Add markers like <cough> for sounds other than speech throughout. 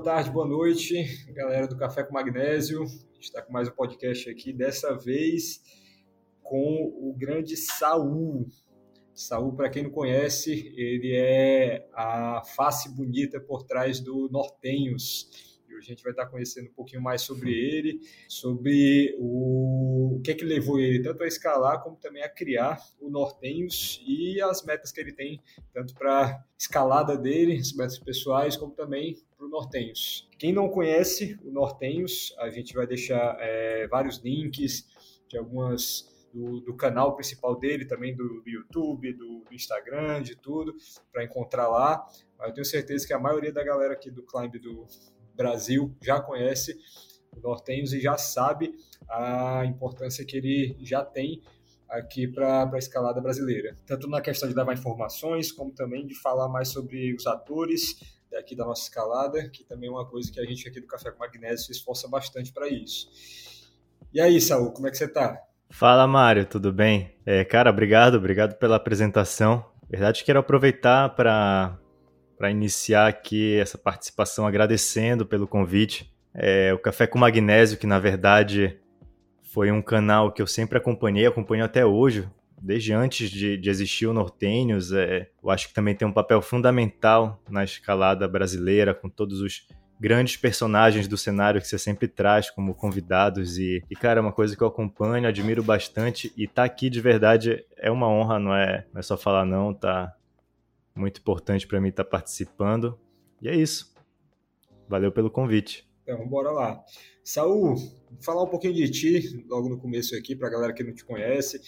boa tarde, boa noite, galera do Café com Magnésio. A gente está com mais um podcast aqui, dessa vez com o grande Saul. Saul, para quem não conhece, ele é a face bonita por trás do Nortenhos a gente vai estar conhecendo um pouquinho mais sobre ele, sobre o, o que é que levou ele tanto a escalar como também a criar o Nortenhos e as metas que ele tem, tanto para escalada dele, as metas pessoais, como também para o Nortenhos. Quem não conhece o Nortenhos, a gente vai deixar é, vários links de algumas do, do, canal principal dele, também do, do YouTube, do, do, Instagram, de tudo, para encontrar lá. Mas eu tenho certeza que a maioria da galera aqui do Climb do, Brasil já conhece o Nortenhos e já sabe a importância que ele já tem aqui para a escalada brasileira. Tanto na questão de levar informações, como também de falar mais sobre os atores daqui da nossa escalada, que também é uma coisa que a gente aqui do Café com Magnésio se esforça bastante para isso. E aí, Saul, como é que você está? Fala, Mário, tudo bem? É, cara, obrigado, obrigado pela apresentação. Verdade, quero aproveitar para para iniciar aqui essa participação agradecendo pelo convite. É, o Café com Magnésio, que na verdade foi um canal que eu sempre acompanhei, acompanho até hoje, desde antes de, de existir o Nortenhos. É, eu acho que também tem um papel fundamental na escalada brasileira, com todos os grandes personagens do cenário que você sempre traz como convidados. E, e cara, é uma coisa que eu acompanho, admiro bastante. E tá aqui de verdade é uma honra, não é, não é só falar não, tá muito importante para mim estar tá participando. E é isso. Valeu pelo convite. Então, bora lá. Saul, falar um pouquinho de ti logo no começo aqui, para a galera que não te conhece.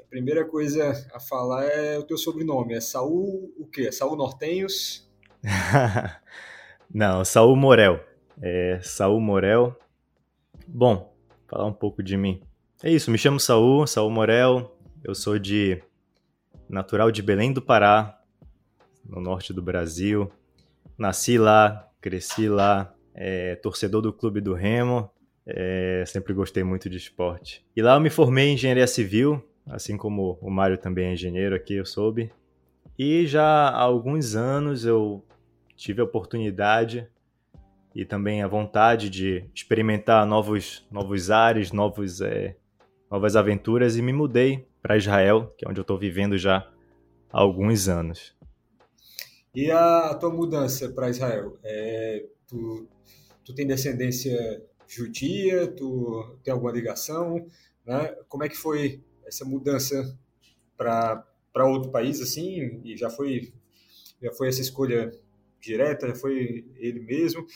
A primeira coisa a falar é o teu sobrenome. É Saul o quê? É Saul Nortenhos? <laughs> não, Saul Morel. É Saul Morel. Bom, falar um pouco de mim. É isso, me chamo Saul, Saul Morel. Eu sou de natural de Belém do Pará, no norte do Brasil. Nasci lá, cresci lá, é, torcedor do Clube do Remo, é, sempre gostei muito de esporte. E lá eu me formei em engenharia civil, assim como o Mário também é engenheiro aqui, eu soube. E já há alguns anos eu tive a oportunidade e também a vontade de experimentar novos, novos ares, novos, é, novas aventuras e me mudei para Israel, que é onde eu estou vivendo já há alguns anos. E a, tua mudança para Israel? É, tu, tu tem descendência judia? Tu tem alguma ligação? Né? Como é que foi essa mudança para outro país assim? E já foi já foi essa escolha direta? Já foi ele mesmo?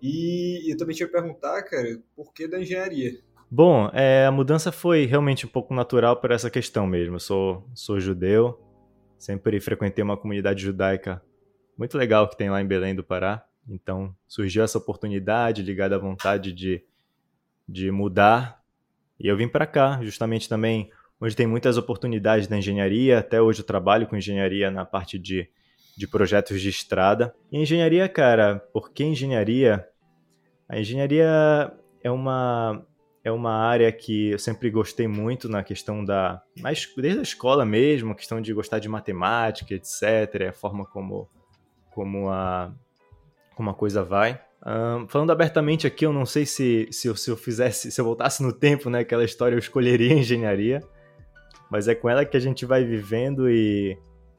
E eu também tinha que perguntar, cara, por que da engenharia? Bom, é, a mudança foi realmente um pouco natural por essa questão mesmo. Eu sou, sou judeu, sempre frequentei uma comunidade judaica muito legal que tem lá em Belém do Pará. Então surgiu essa oportunidade ligada à vontade de, de mudar. E eu vim para cá, justamente também onde tem muitas oportunidades na engenharia. Até hoje eu trabalho com engenharia na parte de, de projetos de estrada. E engenharia, cara, por que engenharia? A engenharia é uma, é uma área que eu sempre gostei muito na questão da. Mas desde a escola mesmo, a questão de gostar de matemática, etc., a forma como como a, como a coisa vai. Um, falando abertamente aqui, eu não sei se, se, eu, se eu fizesse, se eu voltasse no tempo, né, aquela história eu escolheria <laughs> engenharia, mas é com ela que a gente vai vivendo e,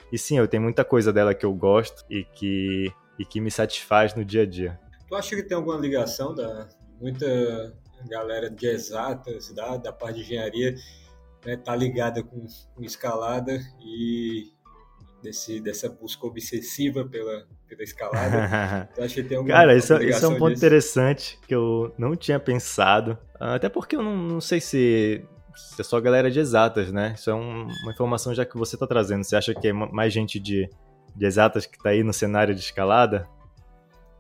e sim, eu tenho muita coisa dela que eu gosto e que, e que me satisfaz no dia a dia. Tu acha que tem alguma ligação da muita galera de exatas, da, da parte de engenharia, né, tá ligada com, com escalada e desse, dessa busca obsessiva pela, pela escalada. <laughs> Então, acho que tem alguma, Cara, isso, isso é um ponto disso. interessante que eu não tinha pensado. Até porque eu não, não sei se, se é só galera de exatas, né? Isso é um, uma informação já que você está trazendo. Você acha que é mais gente de, de exatas que está aí no cenário de escalada?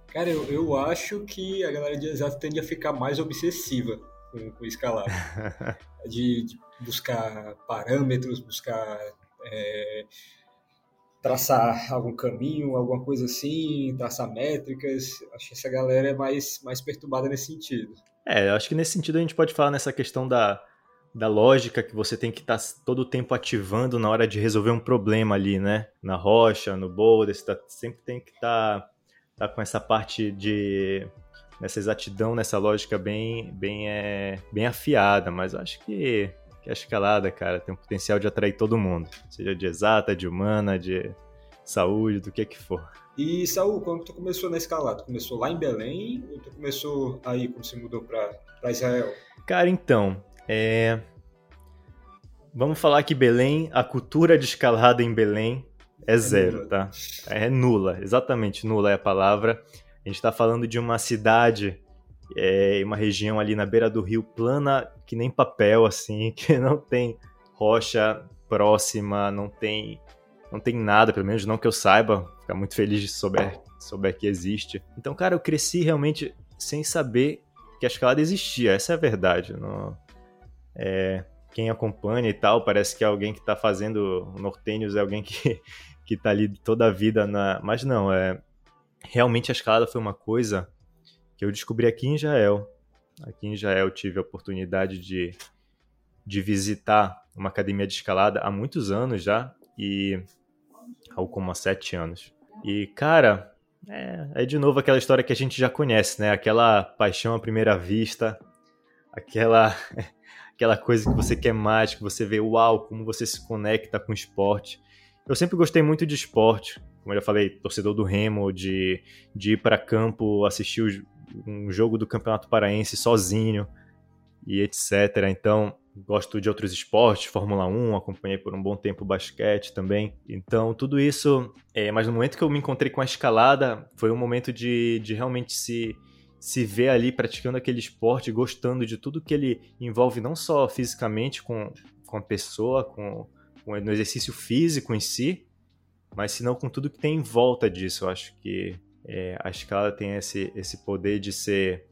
Cara, eu, eu acho que a galera de exatas tende a ficar mais obsessiva com, com escalada. <laughs> de, de buscar parâmetros, buscar... É, traçar algum caminho, alguma coisa assim, traçar métricas. Acho que essa galera é mais, mais perturbada nesse sentido. É, eu acho que nesse sentido a gente pode falar nessa questão da, da lógica que você tem que estar tá todo o tempo ativando na hora de resolver um problema ali, né? Na rocha, no boulder, você tá, sempre tem que estar tá tá com essa parte de nessa exatidão, nessa lógica bem bem é, bem afiada, mas acho que, que a escalada, cara, tem o potencial de atrair todo mundo, seja de exata, de humana, de saúde, do que que for. E Saul, quando tu começou na escalada, começou lá em Belém ou tu começou aí quando você mudou para Israel? Cara, então, é... vamos falar que Belém, a cultura de escalada em Belém é, é zero, nula. tá? É nula, exatamente, nula é a palavra. A gente está falando de uma cidade, é, uma região ali na beira do rio, plana que nem papel, assim, <laughs> que não tem rocha próxima, não tem, não tem nada, pelo menos não que eu saiba. Ficar muito feliz de souber, souber que existe. Então, cara, eu cresci realmente sem saber que a escalada existia. Essa é a verdade. Não, é, quem acompanha e tal, parece que é alguém que está fazendo nortênios, é alguém que, <laughs> que tá ali toda a vida na. Mas não, é. Realmente a escalada foi uma coisa que eu descobri aqui em Israel. Aqui em Israel tive a oportunidade de, de visitar uma academia de escalada há muitos anos já, e algo como há sete anos. E, cara, é, é de novo aquela história que a gente já conhece, né? Aquela paixão à primeira vista, aquela <laughs> aquela coisa que você quer mais, que você vê, uau, como você se conecta com o esporte. Eu sempre gostei muito de esporte, como eu já falei, torcedor do Remo, de, de ir para campo, assistir um jogo do Campeonato Paraense sozinho e etc. Então, gosto de outros esportes, Fórmula 1, acompanhei por um bom tempo basquete também. Então, tudo isso. É, mas no momento que eu me encontrei com a escalada, foi um momento de, de realmente se, se ver ali praticando aquele esporte, gostando de tudo que ele envolve, não só fisicamente com, com a pessoa, com no exercício físico em si, mas senão com tudo que tem em volta disso. Eu acho que é, a escala tem esse, esse poder de ser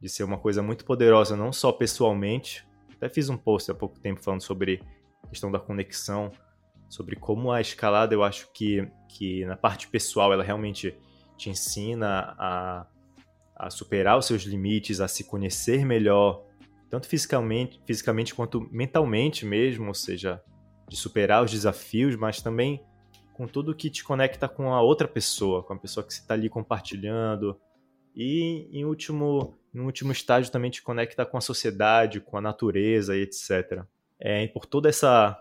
de ser uma coisa muito poderosa, não só pessoalmente. Até fiz um post há pouco tempo falando sobre a questão da conexão, sobre como a escalada, eu acho que, que na parte pessoal ela realmente te ensina a, a superar os seus limites, a se conhecer melhor, tanto fisicamente, fisicamente quanto mentalmente mesmo, ou seja, de superar os desafios, mas também com tudo que te conecta com a outra pessoa, com a pessoa que você está ali compartilhando. E em último, em último estágio também te conecta com a sociedade, com a natureza e etc. É, e por toda essa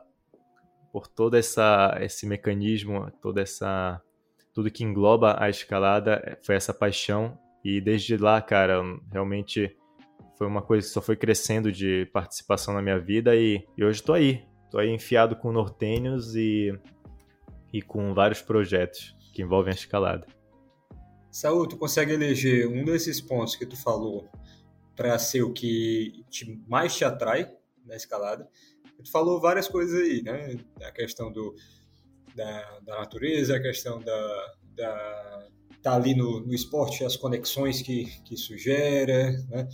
por todo essa esse mecanismo, toda essa tudo que engloba a escalada foi essa paixão e desde lá, cara, realmente foi uma coisa que só foi crescendo de participação na minha vida e, e hoje estou aí, Tô aí enfiado com nortênios e, e com vários projetos que envolvem a escalada. Saúl, tu consegue eleger um desses pontos que tu falou para ser o que te, mais te atrai na escalada? Tu falou várias coisas aí, né? A questão do, da, da natureza, a questão da, da tá ali no, no esporte, as conexões que, que isso gera, né?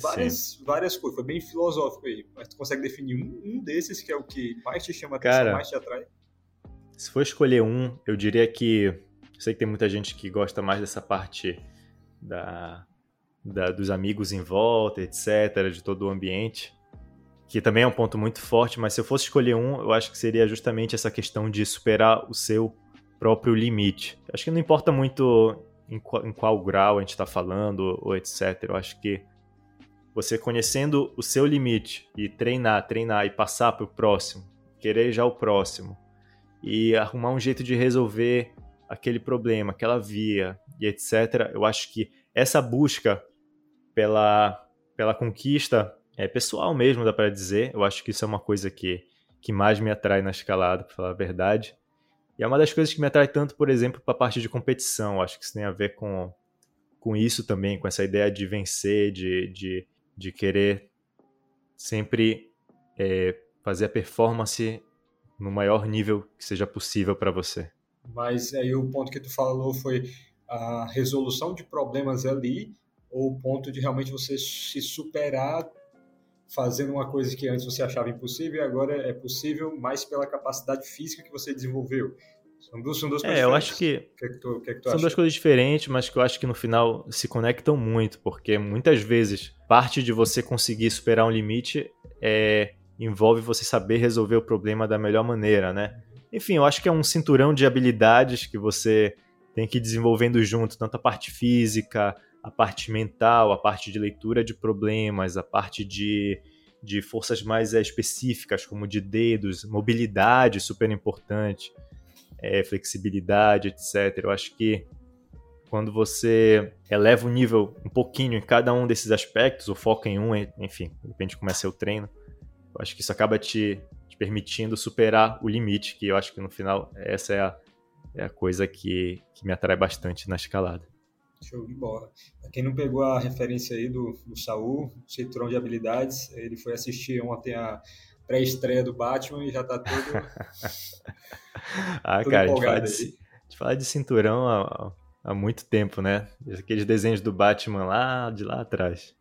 várias, várias coisas. Foi bem filosófico aí. Mas tu consegue definir um, um desses que é o que mais te chama a atenção, Cara, mais te atrai? Se for escolher um, eu diria que. Eu sei que tem muita gente que gosta mais dessa parte da, da, dos amigos em volta, etc., de todo o ambiente, que também é um ponto muito forte, mas se eu fosse escolher um, eu acho que seria justamente essa questão de superar o seu próprio limite. Acho que não importa muito em qual, em qual grau a gente está falando, ou etc. Eu acho que você conhecendo o seu limite e treinar, treinar e passar para o próximo, querer já o próximo e arrumar um jeito de resolver aquele problema, aquela via e etc. Eu acho que essa busca pela, pela conquista é pessoal mesmo, dá para dizer. Eu acho que isso é uma coisa que, que mais me atrai na escalada, para falar a verdade. E é uma das coisas que me atrai tanto, por exemplo, para a parte de competição. Eu acho que isso tem a ver com, com isso também, com essa ideia de vencer, de, de de querer sempre é, fazer a performance no maior nível que seja possível para você. Mas aí o ponto que tu falou foi a resolução de problemas ali, ou o ponto de realmente você se superar fazendo uma coisa que antes você achava impossível e agora é possível mais pela capacidade física que você desenvolveu. São duas, são duas coisas É, eu acha? acho que, que, é que, tu, que, é que são acha? duas coisas diferentes, mas que eu acho que no final se conectam muito, porque muitas vezes parte de você conseguir superar um limite é, envolve você saber resolver o problema da melhor maneira, né? Enfim, eu acho que é um cinturão de habilidades que você tem que ir desenvolvendo junto tanto a parte física, a parte mental, a parte de leitura de problemas, a parte de, de forças mais é, específicas, como de dedos, mobilidade super importante, é, flexibilidade, etc. Eu acho que quando você eleva o nível um pouquinho em cada um desses aspectos, ou foca em um, enfim, de repente começa o treino, eu acho que isso acaba te, te permitindo superar o limite, que eu acho que no final essa é a, é a coisa que, que me atrai bastante na escalada. Show de bola. Pra quem não pegou a referência aí do, do Saul, cinturão de habilidades, ele foi assistir ontem a pré-estreia do Batman e já tá todo. <laughs> ah, todo cara, a gente fala, de, a gente fala de cinturão há, há muito tempo, né? Aqueles desenhos do Batman lá de lá atrás.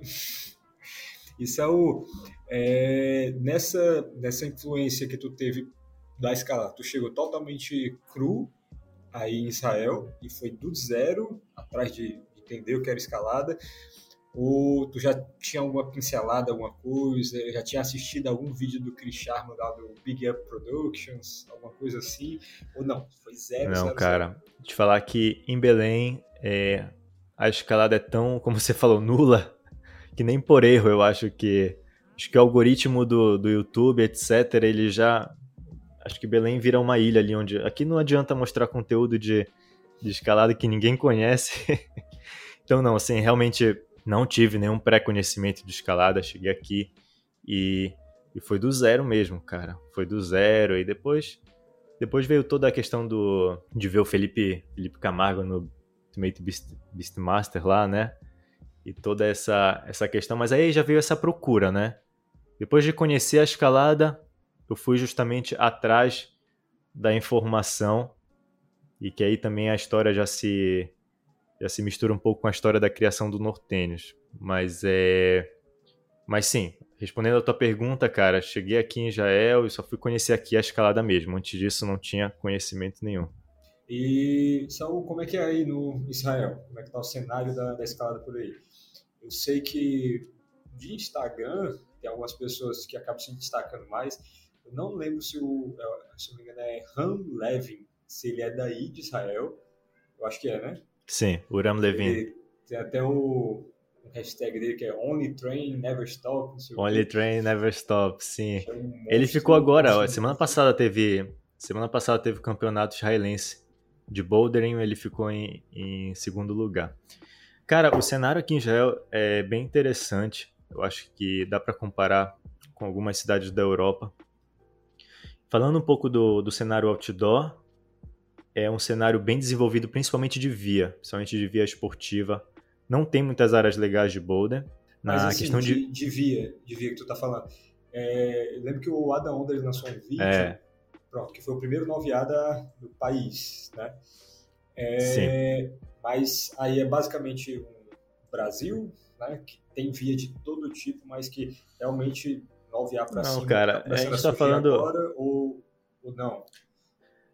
<laughs> E Saul, é, nessa, nessa influência que tu teve da escala, tu chegou totalmente cru aí em Israel e foi do zero, atrás de entender o que era escalada, ou tu já tinha alguma pincelada, alguma coisa, já tinha assistido algum vídeo do Chris Sharma lá do Big Up Productions, alguma coisa assim, ou não, foi zero, Não, zero, cara, zero. te falar que em Belém é, a escalada é tão, como você falou, nula, que nem por erro eu acho que acho que o algoritmo do, do YouTube, etc, ele já acho que Belém vira uma ilha ali onde. Aqui não adianta mostrar conteúdo de, de escalada que ninguém conhece. <laughs> então, não, assim, realmente não tive nenhum pré-conhecimento de escalada. Cheguei aqui e, e foi do zero mesmo, cara. Foi do zero. E depois depois veio toda a questão do de ver o Felipe, Felipe Camargo no Ultimate Beast, Beastmaster lá, né? E toda essa, essa questão. Mas aí já veio essa procura, né? Depois de conhecer a escalada, eu fui justamente atrás da informação e que aí também a história já se já se mistura um pouco com a história da criação do Nortênios. Mas é mas sim, respondendo a tua pergunta, cara, cheguei aqui em Israel e só fui conhecer aqui a escalada mesmo. Antes disso não tinha conhecimento nenhum. E Saul, como é que é aí no Israel? Como é que tá o cenário da, da escalada por aí? Eu sei que de Instagram tem algumas pessoas que acabam se destacando mais eu não lembro se o, é, se não me engano, é Ram Levin, se ele é daí de Israel. Eu acho que é, né? Sim, o Ram Levin. Ele, tem até o, o hashtag dele que é Only Train Never Stop. Only Train Never Stop, sim. É um ele ficou agora, ó, semana passada teve, semana passada teve o campeonato israelense de bouldering, ele ficou em, em segundo lugar. Cara, o cenário aqui em Israel é bem interessante. Eu acho que dá para comparar com algumas cidades da Europa. Falando um pouco do, do cenário outdoor, é um cenário bem desenvolvido, principalmente de via, principalmente de via esportiva. Não tem muitas áreas legais de boulder. Na Mas, assim, questão de... de... de via, de via que tu tá falando. É, eu lembro que o Adam Onder lançou um vídeo, é. pronto, que foi o primeiro noviada do país, né? É, Sim. Mas aí é basicamente um Brasil, né, que tem via de todo tipo, mas que realmente 9A para cima. Não, cara, tá a gente está falando. Agora, ou, ou não?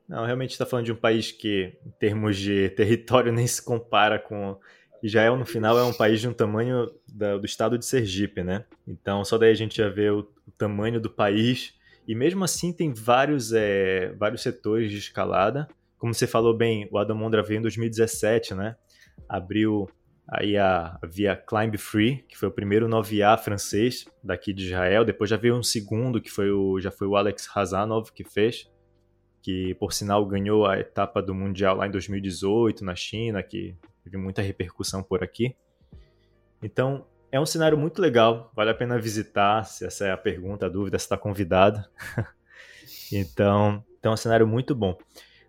Não, realmente está falando de um país que, em termos de <laughs> território, nem se compara com. Israel, no final, é um país de um tamanho da, do estado de Sergipe, né? Então, só daí a gente já vê o, o tamanho do país. E mesmo assim, tem vários, é, vários setores de escalada. Como você falou bem, o Adam Mondra veio em 2017, né? Abriu aí a, via Climb Free, que foi o primeiro 9A francês daqui de Israel. Depois já veio um segundo, que foi o, já foi o Alex Hazanov que fez, que por sinal ganhou a etapa do Mundial lá em 2018 na China, que teve muita repercussão por aqui. Então, é um cenário muito legal, vale a pena visitar, se essa é a pergunta, a dúvida, se está convidado. <laughs> então, então, é um cenário muito bom.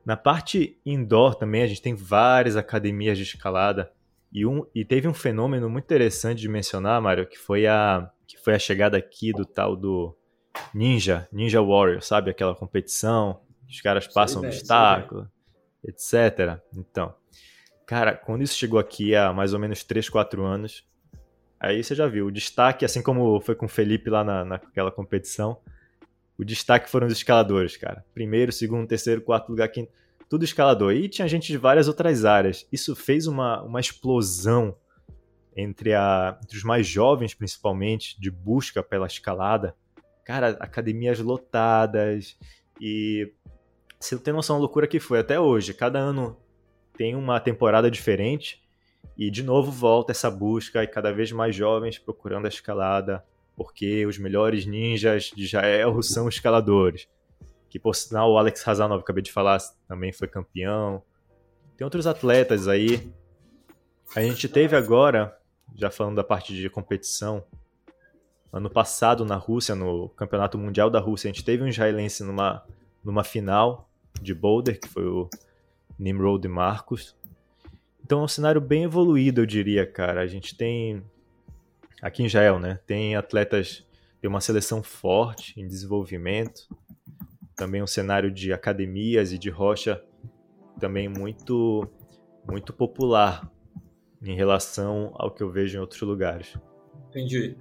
Na parte indoor também, a gente tem várias academias de escalada, e, um, e teve um fenômeno muito interessante de mencionar, Mário, que foi a, que foi a chegada aqui do tal do Ninja, Ninja Warrior, sabe? Aquela competição, os caras passam bem, obstáculo, etc. Então, cara, quando isso chegou aqui há mais ou menos 3, 4 anos, aí você já viu, o destaque, assim como foi com o Felipe lá na, naquela competição, o destaque foram os escaladores, cara. Primeiro, segundo, terceiro, quarto lugar, quinto tudo escalador. E tinha gente de várias outras áreas. Isso fez uma, uma explosão entre, a, entre os mais jovens, principalmente, de busca pela escalada. Cara, academias lotadas e você não tem noção da loucura que foi até hoje. Cada ano tem uma temporada diferente e de novo volta essa busca e cada vez mais jovens procurando a escalada, porque os melhores ninjas de Jael são escaladores. Que por sinal o Alex Hazanov, acabei de falar, também foi campeão. Tem outros atletas aí. A gente teve agora, já falando da parte de competição, ano passado na Rússia, no Campeonato Mundial da Rússia, a gente teve um israelense numa, numa final de boulder, que foi o Nimrod Marcos. Então é um cenário bem evoluído, eu diria, cara. A gente tem aqui em Israel, né? Tem atletas, tem uma seleção forte em desenvolvimento, também um cenário de academias e de rocha também muito muito popular em relação ao que eu vejo em outros lugares. Entendi.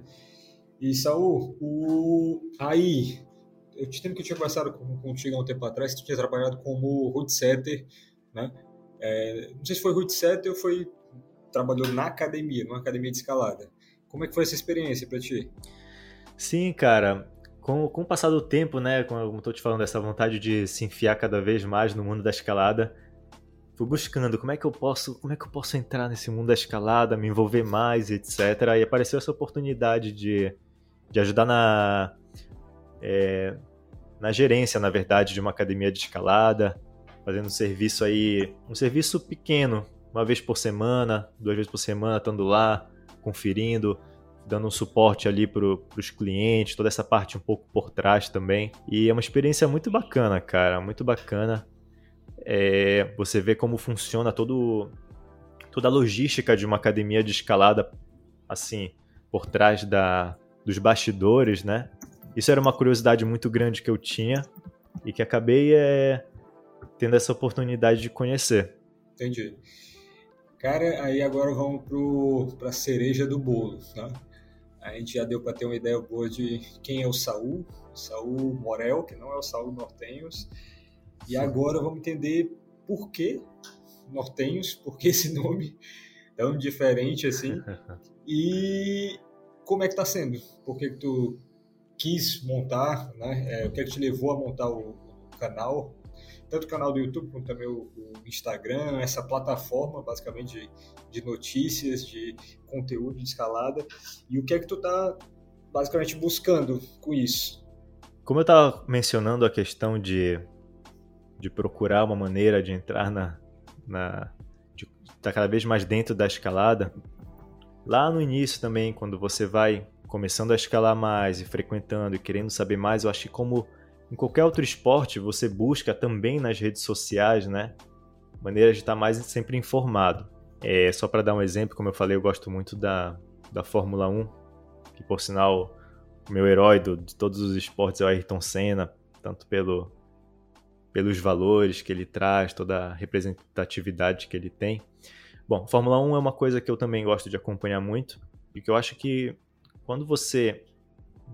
E Saul, o... aí, eu te lembro que eu tinha conversado contigo há um tempo atrás, que tu tinha trabalhado como root setter, né? É, não sei se foi root setter ou foi trabalhou na academia, numa academia de escalada. Como é que foi essa experiência para ti? Sim, cara. Com, com o passar do tempo, né, como eu tô te falando, essa vontade de se enfiar cada vez mais no mundo da escalada, fui buscando como é que eu posso, como é que eu posso entrar nesse mundo da escalada, me envolver mais, etc. E apareceu essa oportunidade de, de ajudar na é, na gerência, na verdade, de uma academia de escalada, fazendo um serviço aí, um serviço pequeno, uma vez por semana, duas vezes por semana, estando lá, conferindo, dando um suporte ali para os clientes, toda essa parte um pouco por trás também. E é uma experiência muito bacana, cara, muito bacana é, você vê como funciona todo, toda a logística de uma academia de escalada, assim, por trás da, dos bastidores, né? Isso era uma curiosidade muito grande que eu tinha e que acabei é, tendo essa oportunidade de conhecer. Entendi. Cara, aí agora vamos para a cereja do bolo, tá? A gente já deu para ter uma ideia boa de quem é o Saul, Saul Morel, que não é o Saul Nortenhos, e agora vamos entender por que nortenhos, por que esse nome tão diferente assim. <laughs> E como é que está sendo? Por que, que tu quis montar, né? É, o que, é que te levou a montar o, o, canal? Tanto o canal do YouTube quanto também o, o Instagram, essa plataforma basicamente de, de, notícias, de conteúdo de escalada. E o que é que tu está basicamente buscando com isso? Como eu estava mencionando a questão de de procurar uma maneira de entrar na. na de estar tá cada vez mais dentro da escalada. Lá no início também, quando você vai começando a escalar mais e frequentando e querendo saber mais, eu acho que como em qualquer outro esporte, você busca também nas redes sociais, né? Maneiras de estar mais sempre informado. É, só para dar um exemplo, como eu falei, eu gosto muito da, da Fórmula 1, que por sinal, o meu herói do, de todos os esportes é o Ayrton Senna, tanto pelo pelos valores que ele traz, toda a representatividade que ele tem. Bom, Fórmula 1 é uma coisa que eu também gosto de acompanhar muito e que eu acho que quando você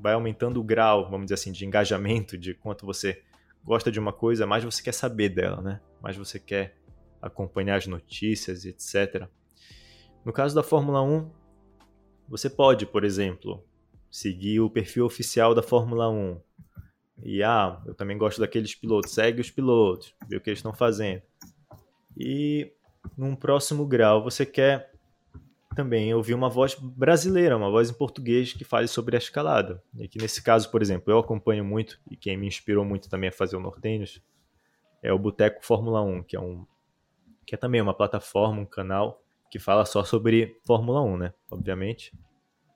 vai aumentando o grau, vamos dizer assim, de engajamento, de quanto você gosta de uma coisa, mais você quer saber dela, né? Mais você quer acompanhar as notícias, etc. No caso da Fórmula 1, você pode, por exemplo, seguir o perfil oficial da Fórmula 1, e ah, eu também gosto daqueles pilotos. Segue os pilotos, vê o que eles estão fazendo. E num próximo grau você quer também ouvir uma voz brasileira, uma voz em português que fale sobre a escalada. E aqui nesse caso, por exemplo, eu acompanho muito e quem me inspirou muito também a fazer o Nortenhos é o Boteco Fórmula 1, que é um que é também uma plataforma, um canal que fala só sobre Fórmula 1, né? Obviamente.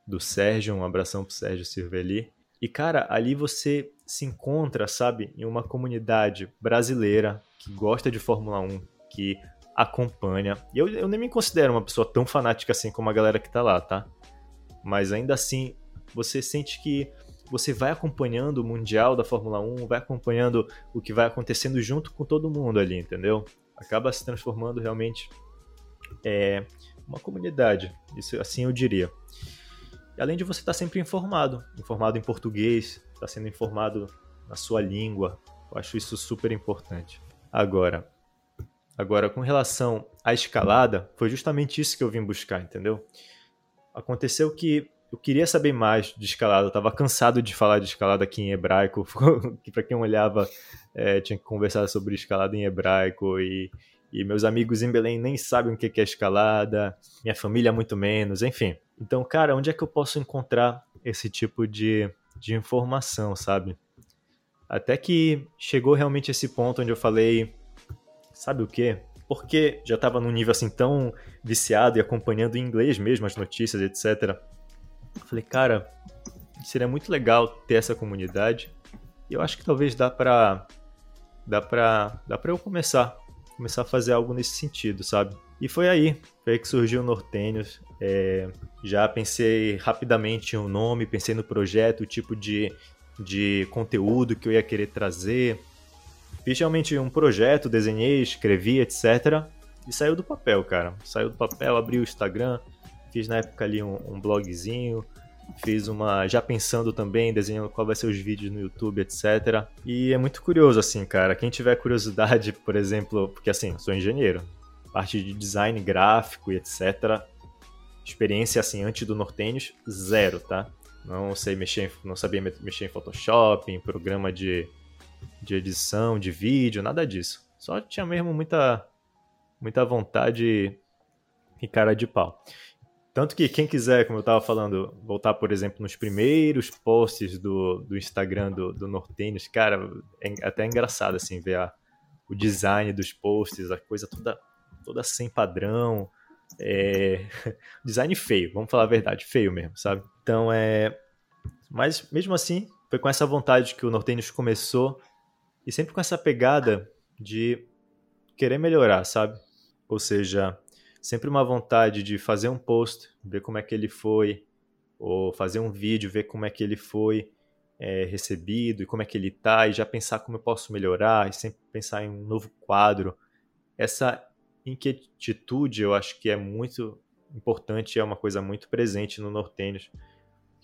Do Sérgio, um abração pro Sérgio Cirveli. E cara, ali você se encontra, sabe, em uma comunidade brasileira que gosta de Fórmula 1, que acompanha. E eu, eu nem me considero uma pessoa tão fanática assim como a galera que tá lá, tá? Mas ainda assim, você sente que você vai acompanhando o Mundial da Fórmula 1, vai acompanhando o que vai acontecendo junto com todo mundo ali, entendeu? Acaba se transformando realmente é, uma comunidade, isso assim eu diria. E além de você estar sempre informado, informado em português, está sendo informado na sua língua. Eu acho isso super importante. Agora, agora com relação à escalada, foi justamente isso que eu vim buscar, entendeu? Aconteceu que eu queria saber mais de escalada, eu estava cansado de falar de escalada aqui em hebraico, <laughs> que para quem olhava é, tinha que conversar sobre escalada em hebraico e, e meus amigos em Belém nem sabem o que é escalada, minha família muito menos, enfim. Então, cara, onde é que eu posso encontrar esse tipo de, de informação, sabe? Até que chegou realmente esse ponto onde eu falei, sabe o quê? Porque já estava num nível assim tão viciado e acompanhando em inglês mesmo as notícias, etc. Falei, cara, seria muito legal ter essa comunidade. E eu acho que talvez dá pra dá pra dá para eu começar, começar a fazer algo nesse sentido, sabe? E foi aí, foi aí que surgiu o Nortênios. É, já pensei rapidamente o um nome, pensei no projeto, o tipo de, de conteúdo que eu ia querer trazer. Fiz realmente um projeto, desenhei, escrevi, etc. E saiu do papel, cara. Saiu do papel, abri o Instagram, fiz na época ali um, um blogzinho, fiz uma já pensando também desenhando qual vai ser os vídeos no YouTube etc e é muito curioso assim cara quem tiver curiosidade por exemplo porque assim sou engenheiro parte de design gráfico e etc experiência assim antes do Nortênios zero tá não sei mexer não sabia mexer em Photoshop em programa de de edição de vídeo nada disso só tinha mesmo muita muita vontade e cara de pau tanto que quem quiser, como eu estava falando, voltar, por exemplo, nos primeiros posts do, do Instagram do, do Nortênios, cara, é até engraçado, assim, ver a, o design dos posts, a coisa toda, toda sem padrão, é... <laughs> design feio, vamos falar a verdade, feio mesmo, sabe? Então, é... Mas, mesmo assim, foi com essa vontade que o Nortênios começou e sempre com essa pegada de querer melhorar, sabe? Ou seja, sempre uma vontade de fazer um post, ver como é que ele foi, ou fazer um vídeo, ver como é que ele foi é, recebido e como é que ele tá, e já pensar como eu posso melhorar, e sempre pensar em um novo quadro. Essa inquietude eu acho que é muito importante, é uma coisa muito presente no Nortênios, que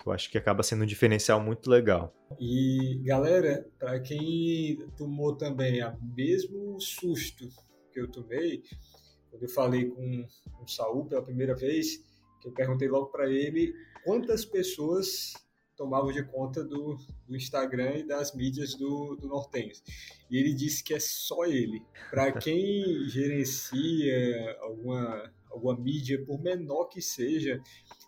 eu acho que acaba sendo um diferencial muito legal. E galera, para quem tomou também o mesmo susto que eu tomei, quando eu falei com, com o Saul pela primeira vez, que eu perguntei logo para ele quantas pessoas tomavam de conta do, do, Instagram e das mídias do, do. E ele disse que é só ele. Para <laughs> quem gerencia alguma, alguma mídia, por menor que seja,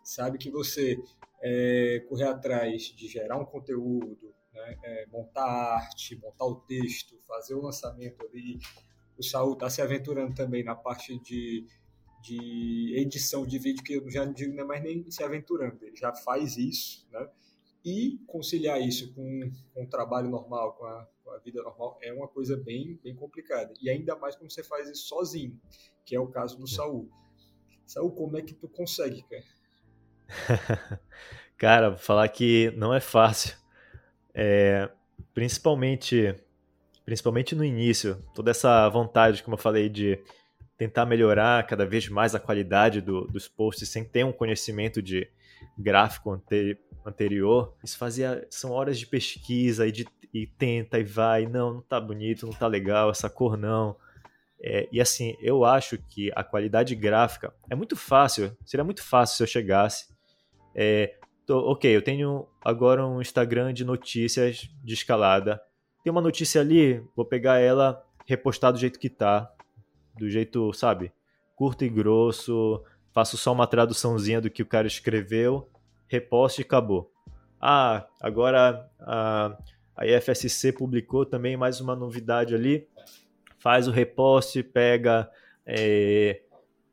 sabe que você é, correr atrás de gerar um conteúdo, né, é, montar arte, montar o texto, fazer o lançamento ali, o Saul está se aventurando também na parte de, de edição de vídeo, que eu já não digo é mais nem se aventurando, ele já faz isso, né? E conciliar isso com, com o trabalho normal, com a, com a, vida normal, é uma coisa bem, bem complicada. E ainda mais quando você faz isso sozinho, que é o caso do Saul. Saul, como é que tu consegue, cara? <laughs> cara, vou falar que não é fácil. É, principalmente principalmente no início, toda essa vontade, como eu falei, de tentar melhorar cada vez mais a qualidade do, dos posts sem ter um conhecimento de gráfico ante, anterior. Isso fazia. São horas de pesquisa e, de, e tenta e vai. Não, não tá bonito, não tá legal, essa cor não. É, e assim, eu acho que a qualidade gráfica é muito fácil, seria muito fácil se eu chegasse. É, tô, ok, eu tenho agora um Instagram de notícias de escalada. Tem uma notícia ali, vou pegar ela, repostar do jeito que tá, do jeito, sabe, curto e grosso, faço só uma traduçãozinha do que o cara escreveu, reposte e acabou. Ah, agora a, a IFSC publicou também mais uma novidade ali, faz o reposte, pega, é,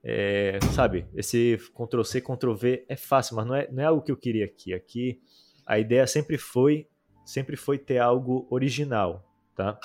é, sabe, esse Ctrl-C, Ctrl-V é fácil, mas não é, não é algo que eu queria aqui. Aqui a ideia sempre foi sempre foi ter algo original, tá?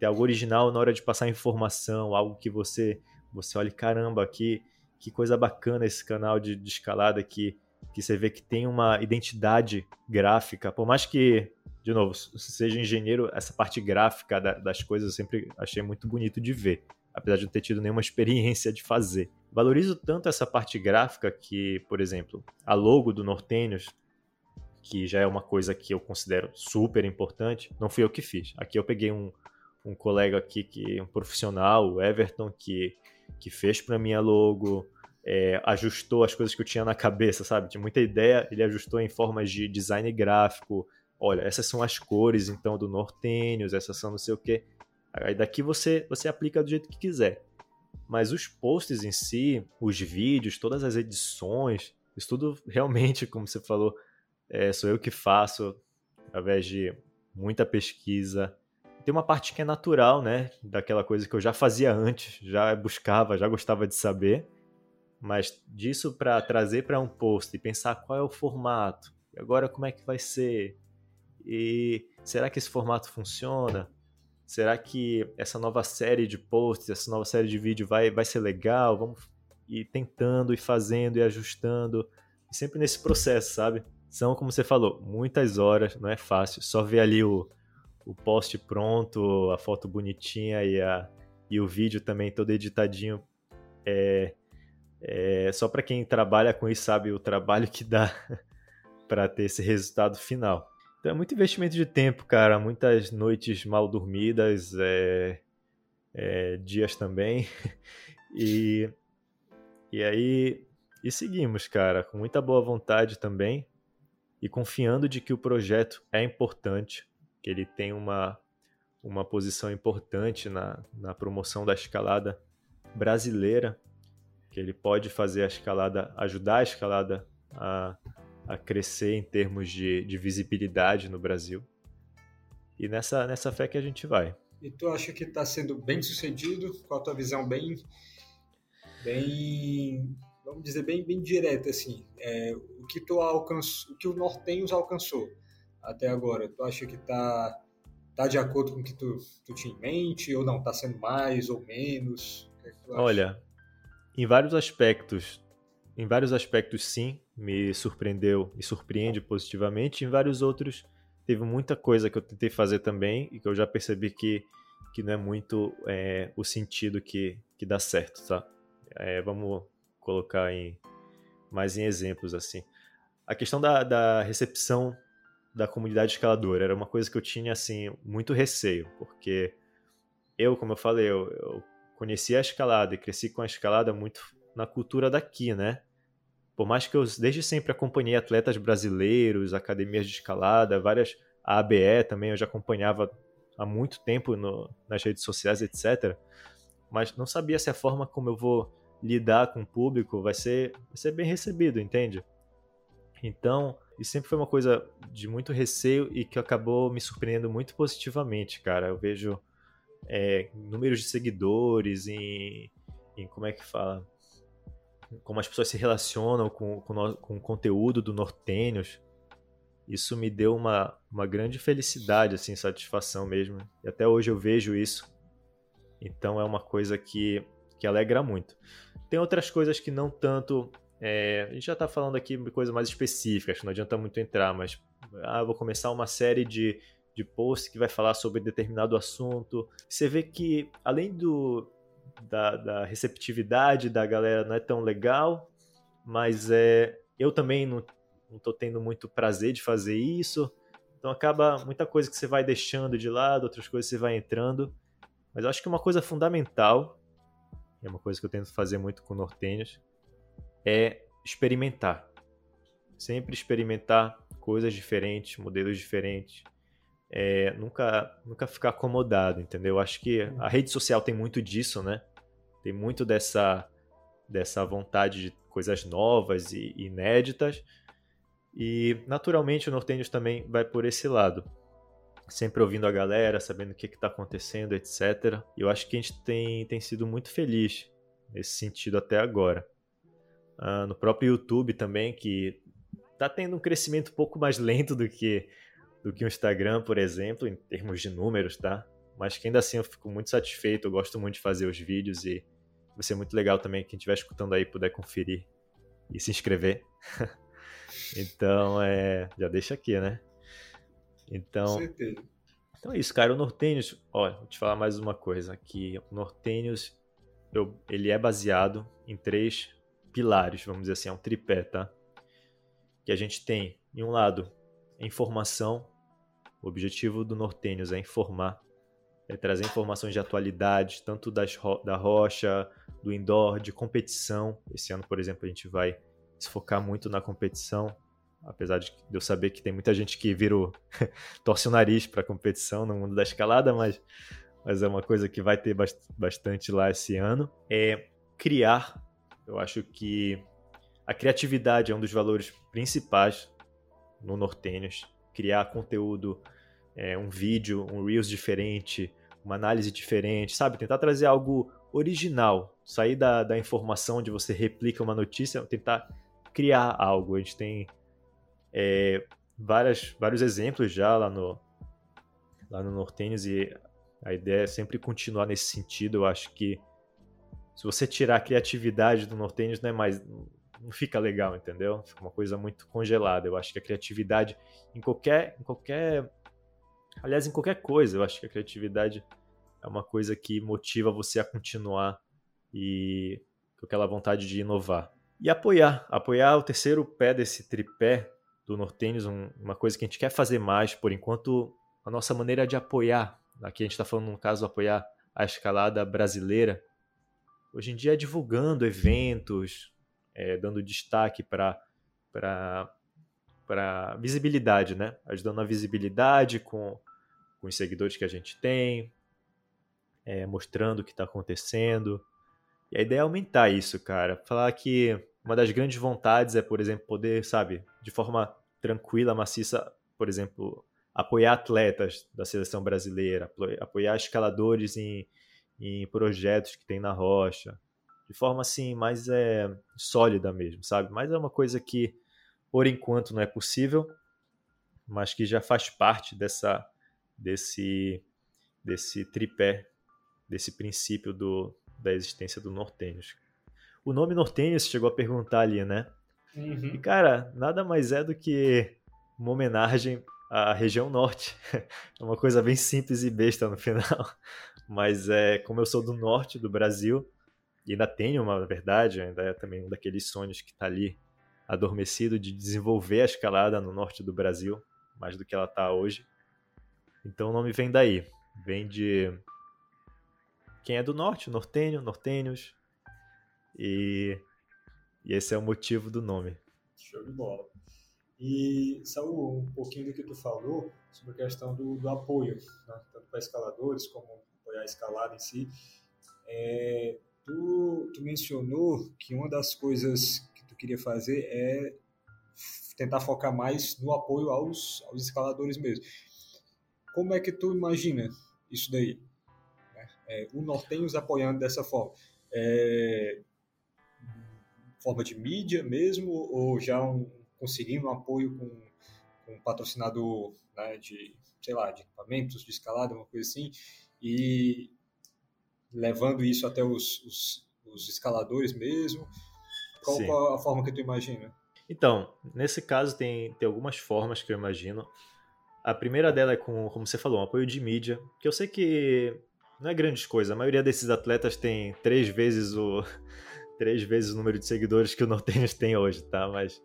Ter algo original na hora de passar informação, algo que você você olhe, caramba, que, que coisa bacana esse canal de, de escalada que, que você vê que tem uma identidade gráfica, por mais que, de novo, seja engenheiro, essa parte gráfica da, das coisas eu sempre achei muito bonito de ver, apesar de não ter tido nenhuma experiência de fazer. Valorizo tanto essa parte gráfica que, por exemplo, a logo do Nortênios que já é uma coisa que eu considero super importante, não fui eu que fiz. Aqui eu peguei um, um colega aqui, que um profissional, o Everton, que, que fez para mim a logo, é, ajustou as coisas que eu tinha na cabeça, sabe? Tinha muita ideia, ele ajustou em formas de design gráfico. Olha, essas são as cores, então, do Nortênios, essas são não sei o quê. Aí daqui você, você aplica do jeito que quiser. Mas os posts em si, os vídeos, todas as edições, isso tudo <laughs> realmente, como você falou, é, sou eu que faço através de muita pesquisa. Tem uma parte que é natural, né? Daquela coisa que eu já fazia antes, já buscava, já gostava de saber. Mas disso para trazer para um post e pensar qual é o formato, e agora como é que vai ser, e será que esse formato funciona? Será que essa nova série de posts, essa nova série de vídeo vai, vai ser legal? Vamos ir tentando e fazendo e ajustando. E sempre nesse processo, sabe? São, como você falou, muitas horas, não é fácil. Só ver ali o, o post pronto, a foto bonitinha e, a, e o vídeo também todo editadinho. É, é só para quem trabalha com isso sabe o trabalho que dá <laughs> para ter esse resultado final. Então é muito investimento de tempo, cara. Muitas noites mal dormidas, é, é, dias também. <laughs> E, e aí e seguimos, cara, com muita boa vontade também e confiando de que o projeto é importante, que ele tem uma, uma posição importante na, na promoção da escalada brasileira, que ele pode fazer a escalada, ajudar a escalada a a crescer em termos de, de visibilidade no Brasil. E nessa, nessa fé que a gente vai. E tu acha que está sendo bem sucedido? Qual a tua visão bem, bem, vamos dizer bem, bem direta assim? É, o que tu alcançou, o que o Nortenhos alcançou até agora? Tu acha que está tá de acordo com o que tu, tu tinha em mente ou não? Está sendo mais ou menos? É Olha, em vários aspectos, em vários aspectos sim, me surpreendeu e surpreende positivamente. Em vários outros, teve muita coisa que eu tentei fazer também e que eu já percebi que, que não é muito é, o sentido que, que dá certo, tá? É, vamos colocar em, mais em exemplos assim. A questão da, da recepção da comunidade escaladora era uma coisa que eu tinha assim muito receio, porque eu, como eu falei, eu, eu conheci a escalada e cresci com a escalada muito na cultura daqui, né? Por mais que eu desde sempre acompanhei atletas brasileiros, academias de escalada, várias a ABE também eu já acompanhava há muito tempo no, nas redes sociais, etc. Mas não sabia se a forma como eu vou lidar com o público vai ser, vai ser bem recebido, entende? Então, isso sempre foi uma coisa de muito receio e que acabou me surpreendendo muito positivamente, cara. Eu vejo é, números de seguidores em, em como é que fala? Como as pessoas se relacionam com, com, com o conteúdo do Nortênios, isso me deu uma, uma grande felicidade, assim, satisfação mesmo. E até hoje eu vejo isso. Então é uma coisa que, que alegra muito. Tem outras coisas que não tanto. É, a gente já está falando aqui de coisas mais específicas, não adianta muito entrar, mas ah, vou começar uma série de, de posts que vai falar sobre determinado assunto. Você vê que, além do, da, da receptividade da galera não é tão legal, mas é, eu também não, não tô tendo muito prazer de fazer isso. Então acaba muita coisa que você vai deixando de lado, outras coisas você vai entrando. Mas eu acho que uma coisa fundamental, é uma coisa que eu tento fazer muito com nortenhos, é experimentar. Sempre experimentar coisas diferentes, modelos diferentes, é, nunca, nunca ficar acomodado, entendeu? Acho que a rede social tem muito disso, né? Tem muito dessa, dessa vontade de coisas novas e inéditas. E naturalmente o Nortenhos também vai por esse lado. Sempre ouvindo a galera, sabendo o que está acontecendo, etc. Eu acho que a gente tem, tem sido muito feliz nesse sentido até agora. Ah, no próprio YouTube também, que está tendo um crescimento um pouco mais lento do que do que o Instagram, por exemplo, em termos de números, tá? Mas que ainda assim eu fico muito satisfeito, eu gosto muito de fazer os vídeos e vai ser muito legal também quem estiver escutando aí puder conferir e se inscrever. <laughs> então, é, já deixa aqui, né? Então, então é isso, cara. O Nortênios, olha, vou te falar mais uma coisa, que o Nortênios, eu, ele é baseado em três pilares, vamos dizer assim, é um tripé, tá? Que a gente tem, em um lado, informação, o objetivo do Nortênios é informar, é trazer informações de atualidade, tanto das ro da rocha, do indoor, de competição. Esse ano, por exemplo, a gente vai se focar muito na competição, apesar de eu saber que tem muita gente que vira <laughs> torce o nariz para competição no mundo da escalada, mas mas é uma coisa que vai ter bastante lá esse ano, é criar. Eu acho que a criatividade é um dos valores principais no Nortênios. Criar conteúdo, é, um vídeo, um Reels diferente, uma análise diferente, sabe? Tentar trazer algo original, sair da, da informação onde você replica uma notícia, tentar criar algo. A gente tem é, várias, vários exemplos já lá no, lá no Nortênios e a ideia é sempre continuar nesse sentido. Eu acho que se você tirar a criatividade do Nortênios, não é mais não fica legal, entendeu? Fica uma coisa muito congelada. Eu acho que a criatividade em qualquer em qualquer aliás, em qualquer coisa, eu acho que a criatividade é uma coisa que motiva você a continuar e com aquela vontade de inovar. E apoiar, apoiar o terceiro pé desse tripé do Nortênios, um, uma coisa que a gente quer fazer mais, por enquanto a nossa maneira de apoiar, aqui a gente está falando no caso apoiar a escalada brasileira, hoje em dia é divulgando eventos, é, dando destaque para para visibilidade, né? Ajudando a visibilidade com, com os seguidores que a gente tem, é, mostrando o que está acontecendo. E a ideia é aumentar isso, cara. Falar que uma das grandes vontades é, por exemplo, poder, sabe, de forma tranquila, maciça, por exemplo, apoiar atletas da seleção brasileira, apoiar escaladores em, em projetos que tem na rocha, de forma assim mais é, sólida mesmo, sabe? Mas é uma coisa que por enquanto não é possível, mas que já faz parte dessa desse desse tripé, desse princípio do, da existência do Nortênios. O nome Nortênios chegou a perguntar ali, né? Uhum. E cara, nada mais é do que uma homenagem à região norte. <laughs> É uma coisa bem simples e besta no final. <laughs> Mas é como eu sou do norte do Brasil, e ainda tenho uma verdade, ainda é também um daqueles sonhos que está ali adormecido de desenvolver a escalada no norte do Brasil, mais do que ela está hoje. Então o nome vem daí, vem de quem é do norte, nortenho, nortenhos, e, e esse é o motivo do nome. Show de bola. E, Saul, um pouquinho do que tu falou sobre a questão do, do apoio, né? tanto para escaladores como apoiar a escalada em si. É, Tu, tu mencionou que uma das coisas queria fazer é tentar focar mais no apoio aos, aos escaladores mesmo. Como é que tu imagina isso daí? É, o Nortenhos apoiando dessa forma. É, forma de mídia mesmo, ou já um, conseguindo um apoio com, com um patrocinador né, de, sei lá, de equipamentos, de escalada, uma coisa assim, e levando isso até os, os, os escaladores mesmo? Qual, qual, a forma que tu imagina? Então, nesse caso tem, tem algumas formas que eu imagino. A primeira dela é com, como você falou, um apoio de mídia, que eu sei que não é grande coisa. A maioria desses atletas tem três vezes o <laughs> três vezes o número de seguidores que o Nortênis tem hoje, tá? Mas,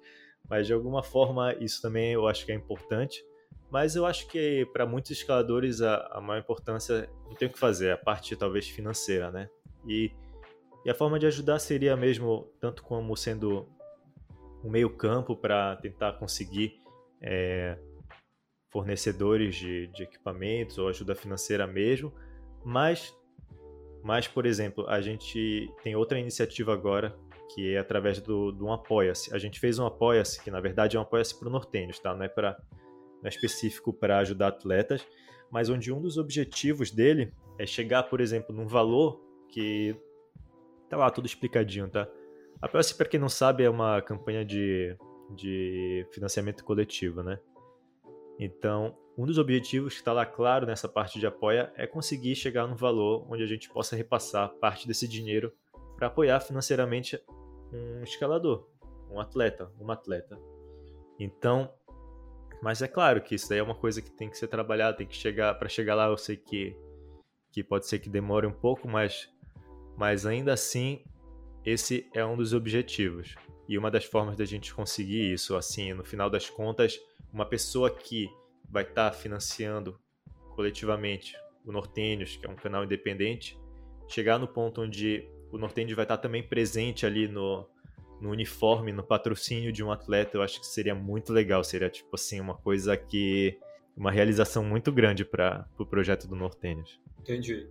mas de alguma forma isso também eu acho que é importante. Mas eu acho que para muitos escaladores a, a maior importância não tem o que fazer, a parte talvez financeira, né? E, e a forma de ajudar seria mesmo, tanto como sendo um meio campo para tentar conseguir é, fornecedores de, de equipamentos ou ajuda financeira mesmo, mas, mas, por exemplo, a gente tem outra iniciativa agora que é através do, do um Apoia-se. A gente fez um Apoia-se, que na verdade é um Apoia-se para o Nortênios, tá? Não é para é específico para ajudar atletas, mas onde um dos objetivos dele é chegar, por exemplo, num valor que tá lá tudo explicadinho, tá? A POS, para quem não sabe, é uma campanha de, de financiamento coletivo, né? Então, um dos objetivos que está lá claro nessa parte de apoia é conseguir chegar num valor onde a gente possa repassar parte desse dinheiro para apoiar financeiramente um escalador, um atleta, uma atleta. Então, mas é claro que isso daí é uma coisa que tem que ser trabalhada, tem que chegar para chegar lá, eu sei que que pode ser que demore um pouco, mas mas ainda assim esse é um dos objetivos. E uma das formas da gente conseguir isso, assim, no final das contas, uma pessoa que vai estar tá financiando coletivamente o Nortênios, que é um canal independente, chegar no ponto onde o Nortênios vai estar tá também presente ali no, no uniforme, no patrocínio de um atleta, eu acho que seria muito legal. Seria, tipo assim, uma coisa que uma realização muito grande para o pro projeto do Nortênios. Entendi.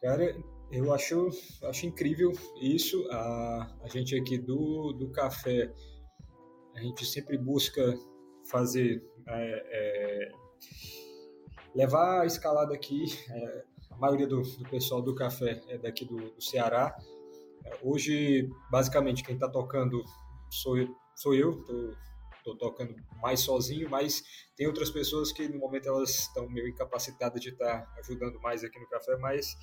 Cara, eu acho, acho incrível isso. A, a gente aqui do, do café, a gente sempre busca fazer, é, é, levar a escalada aqui. É, a maioria do, do, pessoal do café é daqui do, do Ceará. É, hoje, basicamente, quem está tocando sou eu, sou eu tô, tocando mais sozinho, mas tem outras pessoas que no momento elas estão meio incapacitadas de estar tá ajudando mais aqui no café, mas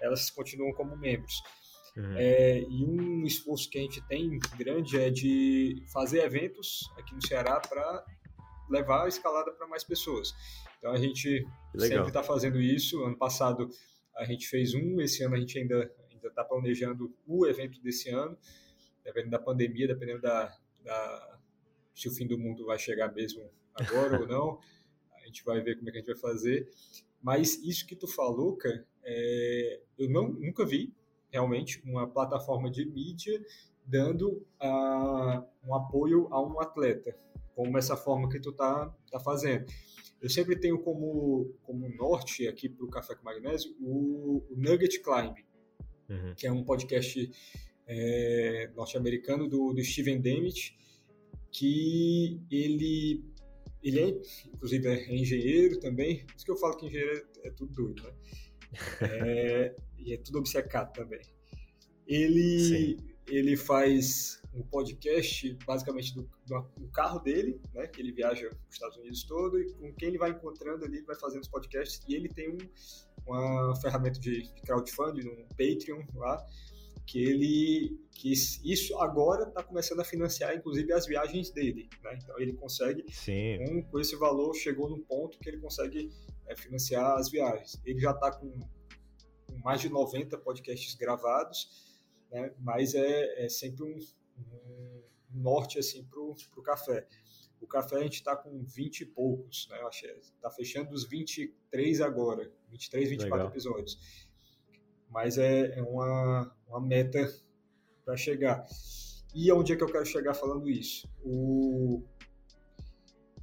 elas continuam como membros. Uhum. É, e um esforço que a gente tem grande é de fazer eventos aqui no Ceará para levar a escalada para mais pessoas. Então a gente Legal. sempre está fazendo isso. Ano passado a gente fez um, esse ano a gente ainda ainda está planejando o evento desse ano, dependendo da pandemia, dependendo da, da se o fim do mundo vai chegar mesmo agora ou não. A gente vai ver como é que a gente vai fazer. Mas isso que tu falou, cara, é, eu não, nunca vi realmente uma plataforma de mídia dando uh, um apoio a um atleta, como essa forma que tu tá, tá fazendo. Eu sempre tenho como, como norte aqui para o Café com Magnésio o, o Nugget Climb, uhum. que é um podcast é, norte-americano do, do Steven Demmett, que ele, ele é, inclusive, é engenheiro também, por isso que eu falo que engenheiro é, é tudo doido, né? <laughs> É, e é tudo obcecado também. Ele, ele faz um podcast basicamente do, do, do, carro dele, né, que ele viaja os Estados Unidos todo e com quem ele vai encontrando ali, ele vai fazendo os podcasts e ele tem um, uma ferramenta de, de crowdfunding, um Patreon lá, que ele que isso agora está começando a financiar inclusive as viagens dele, né? Então ele consegue um, com esse valor chegou num ponto que ele consegue é, financiar as viagens. Ele já está com, com, mais de 90 podcasts gravados, né? Mas é, é sempre um, um, norte assim para o café. O café a gente está com 20 e poucos, né? Está fechando os 23 agora, 23, 24 Legal. episódios mas é, é uma, uma meta para chegar. E aonde é que eu quero chegar falando isso? O,